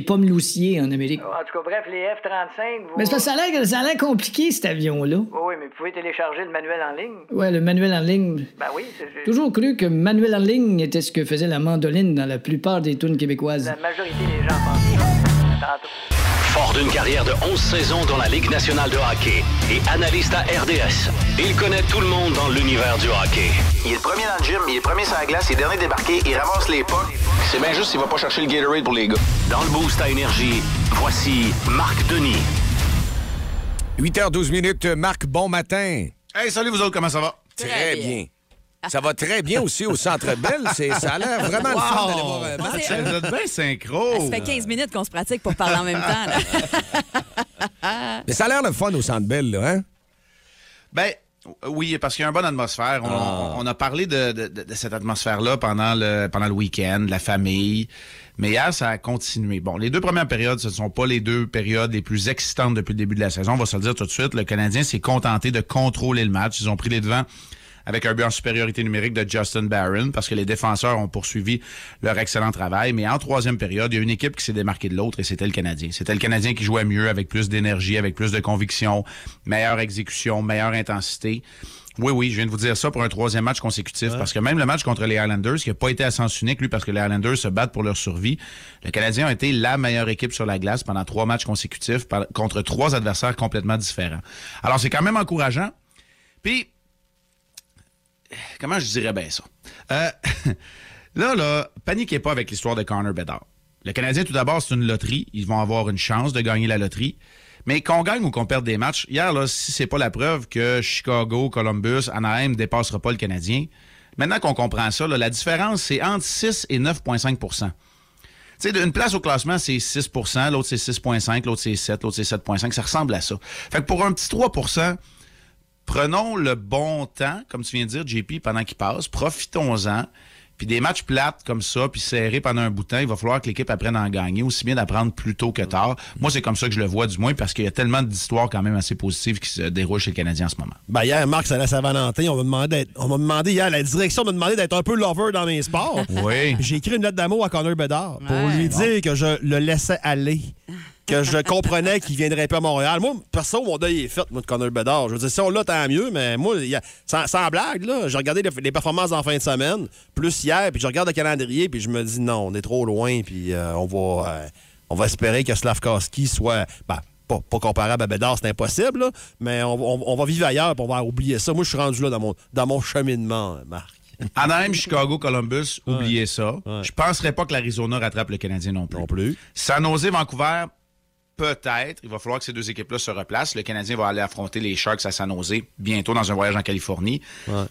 pommes loussiers en Amérique. En tout cas, bref, les F-35, vous... Mais c'est parce que ça a l'air- ça a l'air compliqué, cet avion-là. Oui, oui, mais vous pouvez télécharger le manuel en ligne. Ouais, le manuel en ligne. Ben oui, c'est... Toujours cru que manuel en ligne était ce que faisait la mandoline dans la plupart des tunes québécoises. La majorité des gens pensent. Fort d'une carrière de 11 saisons dans la Ligue nationale de hockey et analyste à RDS, il connaît tout le monde dans l'univers du hockey. Il est le premier dans le gym, il est premier sur la glace, il est dernier débarqué, il ramasse les pas. C'est bien juste s'il va pas chercher le Gatorade pour les gars. Dans le boost à énergie, voici Marc Denis. 8h12 minutes, Marc, bon matin. Hey, salut vous autres, comment ça va? Très bien. Ça va très bien aussi au Centre Bell. Ça a l'air vraiment le fun d'aller voir un match. Vous êtes bien synchro. Ça fait 15 minutes qu'on se pratique pour parler en même temps. là. Mais ça a l'air le fun au Centre Bell, là, hein? Ben, oui, parce qu'il y a une bonne atmosphère. On, Ah. on a parlé de- de cette atmosphère-là pendant le, pendant le week-end, la famille. Mais hier, ça a continué. Bon, les deux premières périodes, ce ne sont pas les deux périodes les plus excitantes depuis le début de la saison. On va se le dire tout de suite. Le Canadien s'est contenté de contrôler le match. Ils ont pris les devants avec un but en supériorité numérique de Justin Barron parce que les défenseurs ont poursuivi leur excellent travail. Mais en troisième période, il y a une équipe qui s'est démarquée de l'autre et c'était le Canadien. C'était le Canadien qui jouait mieux, avec plus d'énergie, avec plus de conviction, meilleure exécution, meilleure intensité. Oui, oui, je viens de vous dire ça pour un troisième match consécutif. Parce que même le match contre les Islanders, qui n'a pas été à sens unique, lui, parce que les Islanders se battent pour leur survie, le Canadien a été la meilleure équipe sur la glace pendant trois matchs consécutifs par- contre trois adversaires complètement différents. Alors, c'est quand même encourageant. Puis, comment je dirais bien ça? Euh, là, là, paniquez pas avec l'histoire de Connor Bedard. Le Canadien, tout d'abord, c'est une loterie. Ils vont avoir une chance de gagner la loterie. Mais qu'on gagne ou qu'on perde des matchs, hier, là, si c'est pas la preuve que Chicago, Columbus, Anaheim dépassera pas le Canadien, maintenant qu'on comprend ça, là, la différence, c'est entre 6 et 9,5% tu sais, une place au classement, c'est 6% l'autre c'est 6,5 l'autre c'est 7 l'autre c'est 7,5% Ça ressemble à ça. Fait que pour un petit 3 prenons le bon temps, comme tu viens de dire, JP, pendant qu'il passe. Profitons-en. Puis des matchs plates comme ça, puis serrés pendant un bout de temps, il va falloir que l'équipe apprenne à en gagner, aussi bien d'apprendre plus tôt que tard. Moi, c'est comme ça que je le vois, du moins, parce qu'il y a tellement d'histoires quand même assez positives qui se déroulent chez le Canadien en ce moment. Ben hier, Marc, ça la Saint-Valentin. On m'a demandé, d'être- on m'a demandé hier, la direction m'a demandé d'être un peu lover dans mes sports. Oui. J'ai écrit une lettre d'amour à Connor Bedard pour Ouais. lui dire que je le laissais aller. Que je comprenais qu'il viendrait pas à Montréal. Moi, perso, mon deuil est fait, moi, de Connor Bedard. Je veux dire, si on l'a, tant mieux, mais moi, y a- sans, sans blague, là, j'ai regardé les, les performances en fin de semaine, plus hier, puis je regarde le calendrier, puis je me dis non, on est trop loin, puis euh, on va euh, on va espérer que Slavkowski soit. ben, pas, pas comparable à Bedard, c'est impossible, là, mais on, on- on va vivre ailleurs, puis on va oublier ça. Moi, je suis rendu là dans mon, dans mon cheminement, Marc. Anaheim, Chicago, Columbus, oubliez ça. Je penserais pas que l'Arizona rattrape le Canadien non plus. Non plus. San Jose, Vancouver, peut-être. Il va falloir que ces deux équipes-là se replacent. Le Canadien va aller affronter les Sharks à San Jose bientôt dans un voyage en Californie.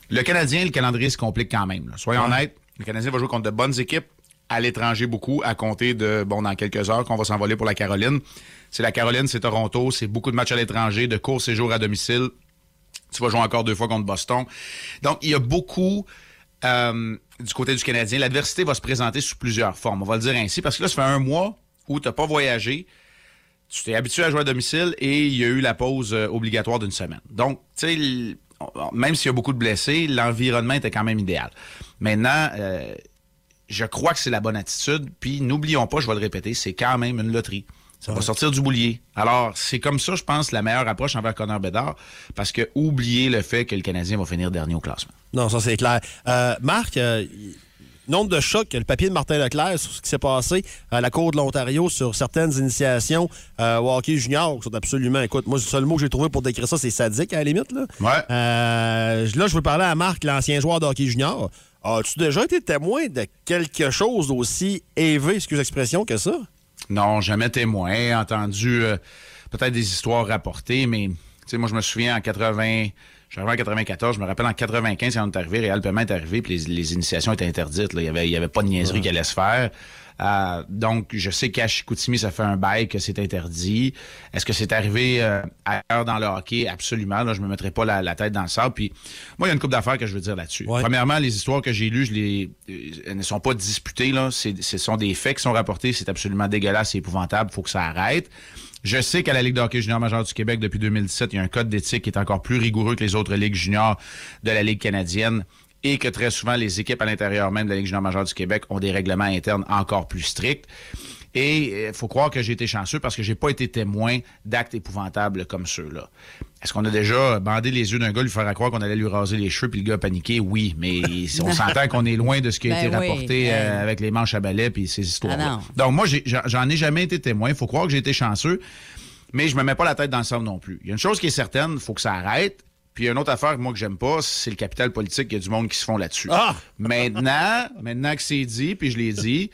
Le Canadien, le calendrier se complique quand même. là. Soyons honnêtes, le Canadien va jouer contre de bonnes équipes à l'étranger beaucoup, à compter de, bon, dans quelques heures qu'on va s'envoler pour la Caroline. C'est la Caroline, c'est Toronto, c'est beaucoup de matchs à l'étranger, de courts séjours à domicile. Tu vas jouer encore deux fois contre Boston. Donc, il y a beaucoup euh, du côté du Canadien. L'adversité va se présenter sous plusieurs formes. On va le dire ainsi, parce que là, ça fait un mois où tu n'as pas voyagé. Tu t'es habitué à jouer à domicile et il y a eu la pause euh, obligatoire d'une semaine. Donc, tu sais, même s'il y a beaucoup de blessés, l'environnement était quand même idéal. Maintenant, euh, je crois que c'est la bonne attitude. Puis n'oublions pas, je vais le répéter, c'est quand même une loterie. Ça va sortir du boulier. Alors, c'est comme ça, je pense, la meilleure approche envers Connor Bedard, parce que oubliez le fait que le Canadien va finir dernier au classement. Non, ça c'est clair. Euh, Marc, nombre de chocs, le papier de Martin Leclerc sur ce qui s'est passé à la Cour de l'Ontario sur certaines initiations euh, au hockey junior, qui sont absolument, écoute, moi, le seul mot que j'ai trouvé pour décrire ça, c'est sadique à la limite. Là, Euh, là je veux parler à Marc, l'ancien joueur de hockey junior. As-tu déjà été témoin de quelque chose d'aussi élevé, excuse l'expression, que ça? Non, jamais témoin, entendu euh, peut-être des histoires rapportées, mais tu sais, moi je me souviens en 80, je suis arrivé en 94, je me rappelle en 95 quand on est arrivé, Réal Paiement est arrivé, puis les, les initiations étaient interdites. là. Il y avait, il y avait pas de niaiserie qui allait se faire. Euh, donc, je sais qu'à Chicoutimi, ça fait un bail que c'est interdit. Est-ce que c'est arrivé euh, ailleurs dans le hockey? Absolument. Là, je me mettrai pas la, la tête dans le sable. Puis, moi, il y a une couple d'affaires que je veux dire là-dessus. Premièrement, les histoires que j'ai lues, je les, euh, elles ne sont pas disputées. Là. C'est- Ce sont des faits qui sont rapportés. C'est absolument dégueulasse, c'est épouvantable. faut que ça arrête. Je sais qu'à la Ligue de hockey junior majeur du Québec, depuis 2017, il y a un code d'éthique qui est encore plus rigoureux que les autres ligues juniors de la Ligue canadienne et que très souvent, les équipes à l'intérieur même de la Ligue junior majeure du Québec ont des règlements internes encore plus stricts. Et il faut croire que j'ai été chanceux parce que j'ai pas été témoin d'actes épouvantables comme ceux-là. Est-ce qu'on a déjà bandé les yeux d'un gars, lui faire croire qu'on allait lui raser les cheveux puis le gars a paniqué? Oui, mais on s'entend qu'on est loin de ce qui a Ben été oui, rapporté euh, ben. avec les manches à balai puis ces histoires-là. Ah non. Donc moi, j'en ai jamais été témoin. Il faut croire que j'ai été chanceux, mais je me mets pas la tête dans le sable non plus. Il y a une chose qui est certaine, il faut que ça arrête. Puis il y a une autre affaire, moi, que j'aime pas, c'est le capital politique. Il y a du monde qui se font là-dessus. Maintenant, maintenant que c'est dit, puis je l'ai dit,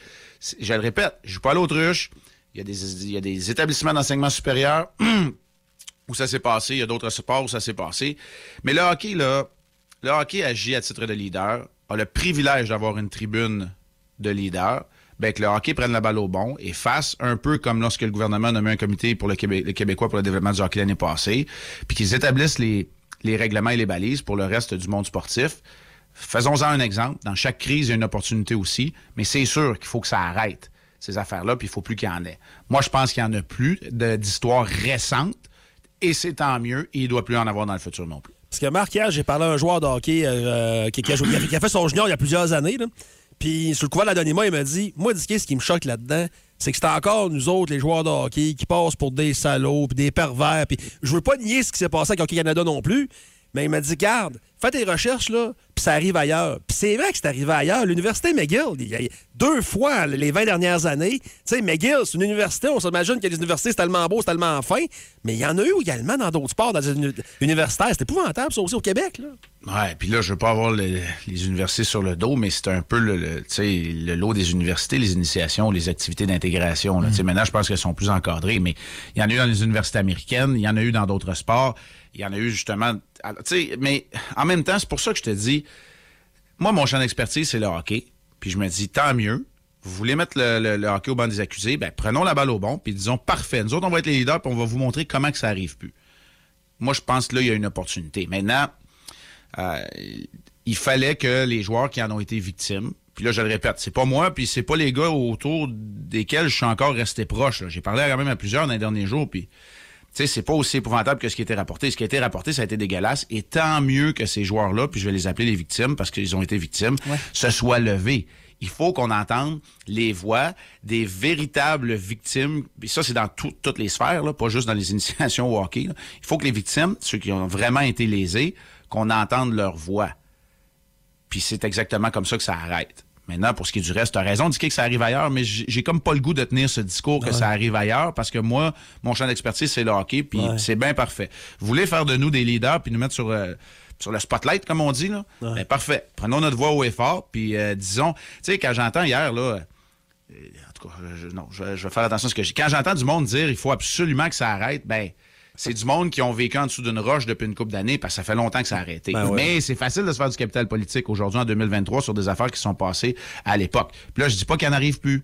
je le répète, je joue pas à l'autruche. Il y a des, établissements d'enseignement supérieur où ça s'est passé. Il y a d'autres sports où ça s'est passé. Mais le hockey, là, le hockey agit à titre de leader, a le privilège d'avoir une tribune de leader. Ben, que le hockey prenne la balle au bon et fasse un peu comme lorsque le gouvernement a nommé un comité pour le, Québécois pour le développement du hockey l'année passée, puis qu'ils établissent les règlements et les balises pour le reste du monde sportif. Faisons-en un exemple. Dans chaque crise, il y a une opportunité aussi, mais c'est sûr qu'il faut que ça arrête, ces affaires-là, puis il faut plus qu'il y en ait. Moi, je pense qu'il n'y en a plus d'histoires récentes, et c'est tant mieux, il ne doit plus en avoir dans le futur non plus. Parce que Marc, hier, j'ai parlé à un joueur de hockey euh, qui, qui a fait- son junior il y a plusieurs années. Puis, sur le couvert de l'anonymat, il m'a dit Moi, ce qui me choque là-dedans, c'est que c'est encore nous autres, les joueurs de hockey, qui passent pour des salauds, puis des pervers. Puis, je veux pas nier ce qui s'est passé avec Hockey Canada non plus, mais il m'a dit Garde, fais tes recherches, là, puis ça arrive ailleurs. Puis, c'est vrai que c'est arrivé ailleurs. L'Université McGill, il y a deux fois les 20 dernières années, tu sais, McGill, c'est une université, on s'imagine que les universités, c'est tellement beau, c'est tellement fin, mais il y en a eu également dans d'autres sports, dans les uni- universitaires. C'est épouvantable, ça aussi, au Québec, là. Ouais, puis là, je veux pas avoir le- les universités sur le dos, mais c'est un peu le, le, lot des universités, les initiations, les activités d'intégration. sais, Maintenant, je pense qu'elles sont plus encadrées, mais il y en a eu dans les universités américaines, il y en a eu dans d'autres sports, il y en a eu justement... Tu mais en même temps, c'est pour ça que je te dis, moi, mon champ d'expertise, c'est le hockey. Puis je me dis, tant mieux. Vous voulez mettre le, hockey au banc des accusés, ben prenons la balle au bon, puis disons, parfait. Nous autres, on va être les leaders, puis on va vous montrer comment que ça arrive plus. Moi, je pense que là, il y a une opportunité. Maintenant, euh, il fallait que les joueurs qui en ont été victimes, puis là, je le répète, c'est pas moi, puis c'est pas les gars autour desquels je suis encore resté proche. J'ai parlé quand même à plusieurs dans les derniers jours, puis sais, c'est pas aussi épouvantable que ce qui a été rapporté. Ce qui a été rapporté, ça a été dégueulasse. Et tant mieux que ces joueurs-là, puis je vais les appeler les victimes parce qu'ils ont été victimes, se soient levés. Il faut qu'on entende les voix des véritables victimes. Et ça, c'est dans tout- toutes les sphères, là, pas juste dans les initiations au hockey. là. Il faut que les victimes, ceux qui ont vraiment été lésés, qu'on entende leur voix. Puis c'est exactement comme ça que ça arrête. Maintenant, pour ce qui est du reste, t'as raison de dire que ça arrive ailleurs, mais j'ai j'ai comme pas le goût de tenir ce discours que ça arrive ailleurs parce que moi, mon champ d'expertise, c'est le hockey, puis Ouais. c'est bien parfait. Vous voulez faire de nous des leaders puis nous mettre sur, euh, sur le spotlight, comme on dit, là? Ben, parfait. Prenons notre voix haut et fort, puis euh, disons, tu sais, quand j'entends hier, là, euh, en tout cas, je, non, je, je vais faire attention à ce que je dis. Quand j'entends du monde dire il faut absolument que ça arrête, ben, c'est du monde qui ont vécu en dessous d'une roche depuis une couple d'années parce que ça fait longtemps que ça a arrêté. Ben ouais. Mais c'est facile de se faire du capital politique aujourd'hui en 2023 sur des affaires qui sont passées à l'époque. Puis là, je dis pas qu'il en arrive plus.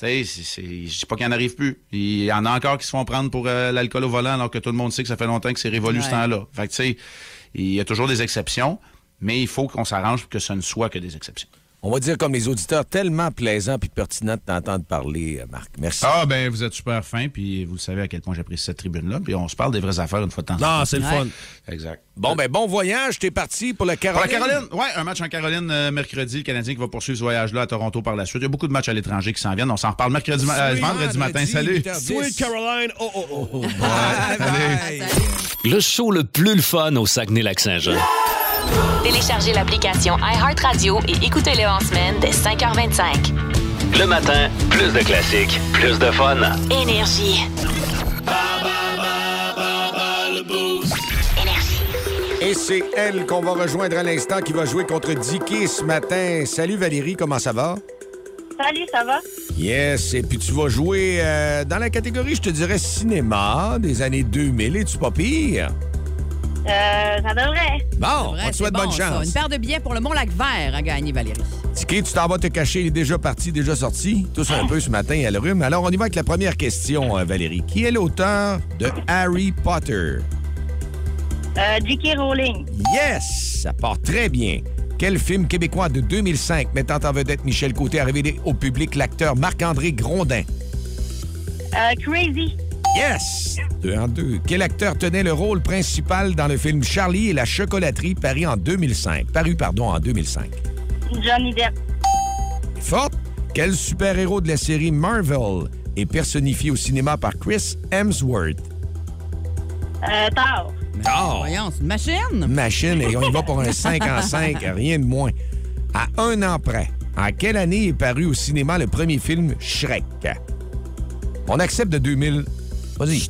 Tu sais, je dis pas qu'il en arrive plus. Il y en a encore qui se font prendre pour euh, l'alcool au volant alors que tout le monde sait que ça fait longtemps que c'est révolu ce temps-là. Fait que tu sais, Il y a toujours des exceptions, mais il faut qu'on s'arrange pour que ce ne soit que des exceptions. On va dire comme les auditeurs, tellement plaisants puis pertinents de t'entendre parler, euh, Marc. Merci. Ah, ben, vous êtes super fin, puis vous le savez à quel point j'apprécie cette tribune-là. Puis on se parle des vraies affaires une fois de temps en temps. Non, c'est le fun. Exact. Bon, ben, bon voyage. T'es parti pour la Pour Caroline. la Caroline, ouais, un match en Caroline euh, mercredi. Le Canadien qui va poursuivre ce voyage-là à Toronto par la suite. Il y a beaucoup de matchs à l'étranger qui s'en viennent. On s'en reparle mercredi, ma- euh, vendredi matin. Salut. Sweet Caroline, oh, oh, oh. oh. Le show le plus le fun au Saguenay-Lac-Saint-Jean. Téléchargez l'application iHeartRadio et écoutez-le en semaine dès 5h25. Le matin, plus de classiques, plus de fun. Énergie. Et c'est elle qu'on va rejoindre à l'instant qui va jouer contre Dicky ce matin. Salut Valérie, comment ça va? Salut, ça va? Yes, et puis tu vas jouer euh, dans la catégorie, je te dirais, cinéma des années 2000. Es-tu pas pire? Euh, ça devrait. Bon, Vrai, on te souhaite bon, bonne ça. chance. Une paire de billets pour le Mont-Lac-Vert à gagner, Valérie. Dicky, tu t'en vas te cacher, il est déjà parti, déjà sorti. Tous un peu ce matin à le rhume. Alors, on y va avec la première question, euh, Valérie. Qui est l'auteur de Harry Potter? Euh, J.K. Rowling. Yes! Ça part très bien. Quel film québécois de 2005 mettant en vedette Michel Côté a révélé au public l'acteur Marc-André Grondin? Euh, Crazy. Yes! Deux en deux. Quel acteur tenait le rôle principal dans le film Charlie et la chocolaterie paru en 2005? Paru, pardon, en 2005. Johnny Depp. Forte. Quel super-héros de la série Marvel est personnifié au cinéma par Chris Hemsworth? Euh, Thor. Oh! Voyons, c'est une machine. Machine, et on y va pour un 5 en 5, rien de moins. À un an près, en quelle année est paru au cinéma le premier film Shrek? On accepte de 2000. Vas-y.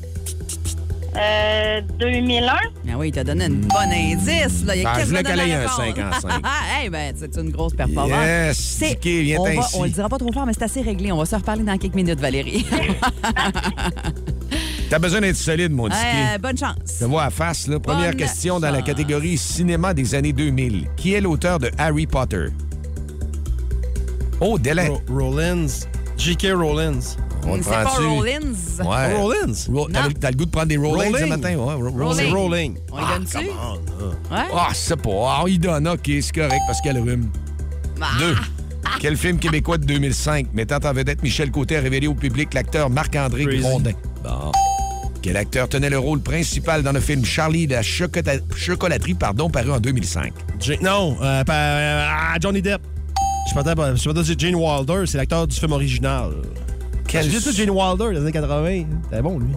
Euh, 2001. Ah oui, il t'a donné une bonne indice. Là. Il y a Ben, je voulais qu'elle ait un réponse. 5 en 5. hey, ben, c'est une grosse performance. Yes, C'est- Dicky, viens on, va- ici. on le dira pas trop fort, mais c'est assez réglé. On va se reparler dans quelques minutes, Valérie. T'as besoin d'être solide, mon Dicky. Euh, bonne chance. Te vois à face, là. Première Bonne question dans la catégorie cinéma des années 2000. Qui est l'auteur de Harry Potter? Oh, délai. Ro- Rollins. J.K. Rollins. On le C'est pas? Rollins. Ouais. Rollins? Ro- T'as Non. t'as le goût de prendre des Rollins ce matin? Ouais, ro- Rolling. C'est Rolling. On y donne-tu? Ouais. Ah, c'est pas. Ah, on y donne. OK, c'est correct parce qu'elle rhume. Ah. Deux. Quel film québécois de 2005 mettant en vedette Michel Côté a révélé au public l'acteur Marc-André. Grondin? Bon. Quel acteur tenait le rôle principal dans le film Charlie de la chocolaterie pardon, paru en 2005? Ja- non, euh, euh, ah, Johnny Depp. Je sais pas, je sais pas, c'est Jane Wilder, c'est l'acteur du film original. Quel- Quel... Juste Jane Wilder, des années 80. C'était bon, lui.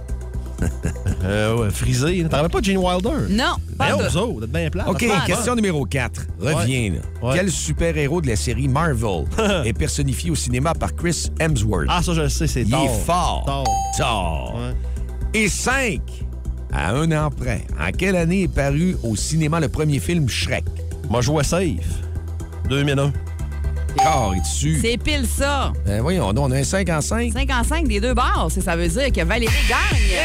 euh, ouais, frisé. T'en rappelles pas de Jane Wilder? Non, pas Ben, de- autres, bien plate. OK, question numéro 4. Reviens, là. Ouais. Quel super-héros de la série Marvel est personnifié au cinéma par Chris Hemsworth? Ah, ça, je le sais, c'est Il Thor. est fort. Thor. Thor. Ouais. Et 5. À un an près, en quelle année est paru au cinéma le premier film Shrek? Moi, je vois safe. 2001. Corps est dessus. C'est pile ça. Ben voyons, donc, on a un 5 en 5. 5 en 5 des deux c'est- Ça veut dire que Valérie gagne.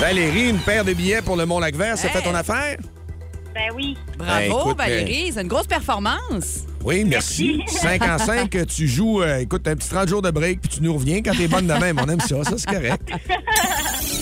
Valérie, une paire de billets pour le Mont-Lac-Vert, ça Hey. fait ton affaire? Ben oui. Bravo, Ben, écoute, Valérie. C'est une grosse performance. Oui, merci. 5 en 5, tu joues, euh, écoute, un petit 30 jours de break, puis tu nous reviens quand t'es bonne de même. On aime ça, ça c'est correct.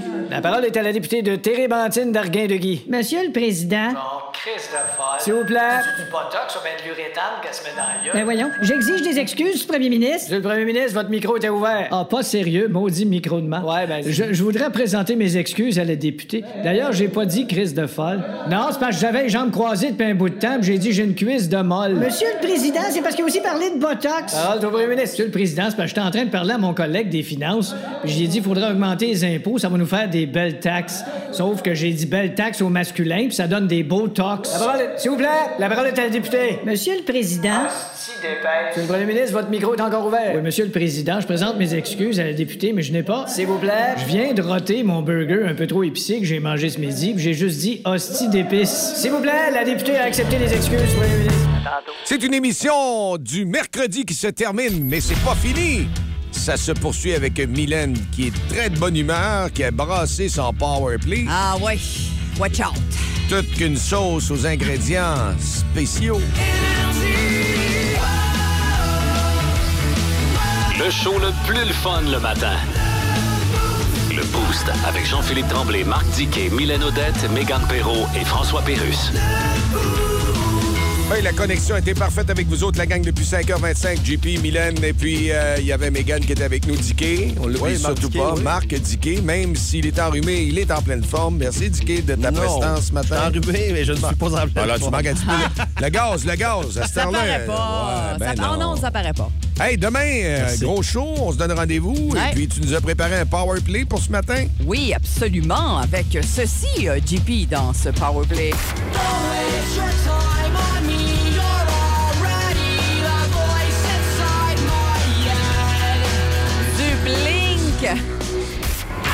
La parole est à la députée de Térébentine d'Arguin-de-Guy. Monsieur le Président. Non, Chris de folle. S'il vous plaît. C'est du botox ou bien de l'uréthane qu'elle se met dans la. Ben voyons, j'exige des excuses, Premier ministre. Monsieur le Premier ministre, votre micro était ouvert. Ah, pas sérieux, maudit micro de main. Ouais, ben... Je, je voudrais présenter mes excuses à la députée. D'ailleurs, j'ai pas dit crise de folle. Non, c'est parce que j'avais les jambes croisées depuis un bout de temps, puis j'ai dit j'ai une cuisse de molle. Monsieur le Président, c'est parce qu'il a aussi parlé de Botox. Parole au Premier ministre. Monsieur le Président, c'est parce que j'étais en train de parler à mon collègue des finances, puis j'ai dit il faudrait augmenter les impôts, ça va nous faire des belles taxes. Sauf que j'ai dit belles taxes au masculin, puis ça donne des beaux tox. La parole est... S'il vous plaît, la parole est à la députée. Monsieur le Président. Si dépêche. Monsieur le Premier ministre, votre micro est encore ouvert. Oui, Monsieur le Président, je présente mes excuses à la députée, mais je n'ai pas. S'il vous plaît. Je viens de roter mon burger un peu trop épicé que j'ai mangé ce midi, puis j'ai juste dit hostie d'épices. S'il vous plaît, la députée a accepté les excuses, Premier ministre. C'est une émission du mercredi qui se termine, mais c'est pas fini. Ça se poursuit avec Mylène qui est très de bonne humeur, qui a brassé son power play. Ah ouais, watch out. Toute qu'une sauce aux ingrédients spéciaux. Le show le plus le fun le matin. Le Boost avec Jean-Philippe Tremblay, Marc Diquet, Mylène Odette, Megan Perrault et François Pérus. La connexion était parfaite avec vous autres, la gang depuis 5h25, JP, Mylène, et puis euh, il y avait Megan qui était avec nous, Dicky. On l'oublie Oui, surtout Diquet, pas. oui. Marc Dicky, même s'il est enrhumé, il est en pleine forme. Merci, Dicky, de ta Non, prestance ce matin. je suis enrhumé, mais je ne suis pas en pleine Alors, tu forme. manques un petit peu. Le gaz, le gaz, à cette Ça heure-là. paraît pas. Ouais, ben ça... Oh non, ça paraît pas. Hey, demain, euh, Merci. gros show, on se donne rendez-vous. Ouais. Et puis, tu nous as préparé un power play pour ce matin. Oui, absolument. Avec ceci, euh, JP, dans ce powerplay. Du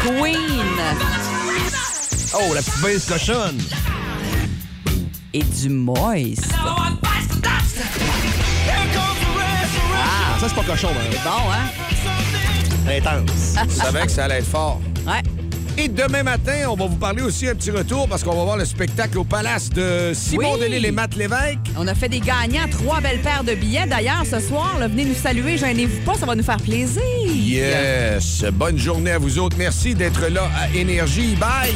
Queen. Oh, la petite baisse cochonne. Et du Moist. Ah, ça, c'est pas cochon, hein. C'est bon, hein? Intense. Je savais que ça allait être fort. Ouais. Et demain matin, on va vous parler aussi un petit retour parce qu'on va voir le spectacle au Palace de Simon Oui. Delille et Matt Lévesque. On a fait des gagnants, trois belles paires de billets. D'ailleurs, ce soir, là, venez nous saluer, gênez-vous pas, ça va nous faire plaisir. Yes! Bonne journée à vous autres. Merci d'être là à Énergie. Bye!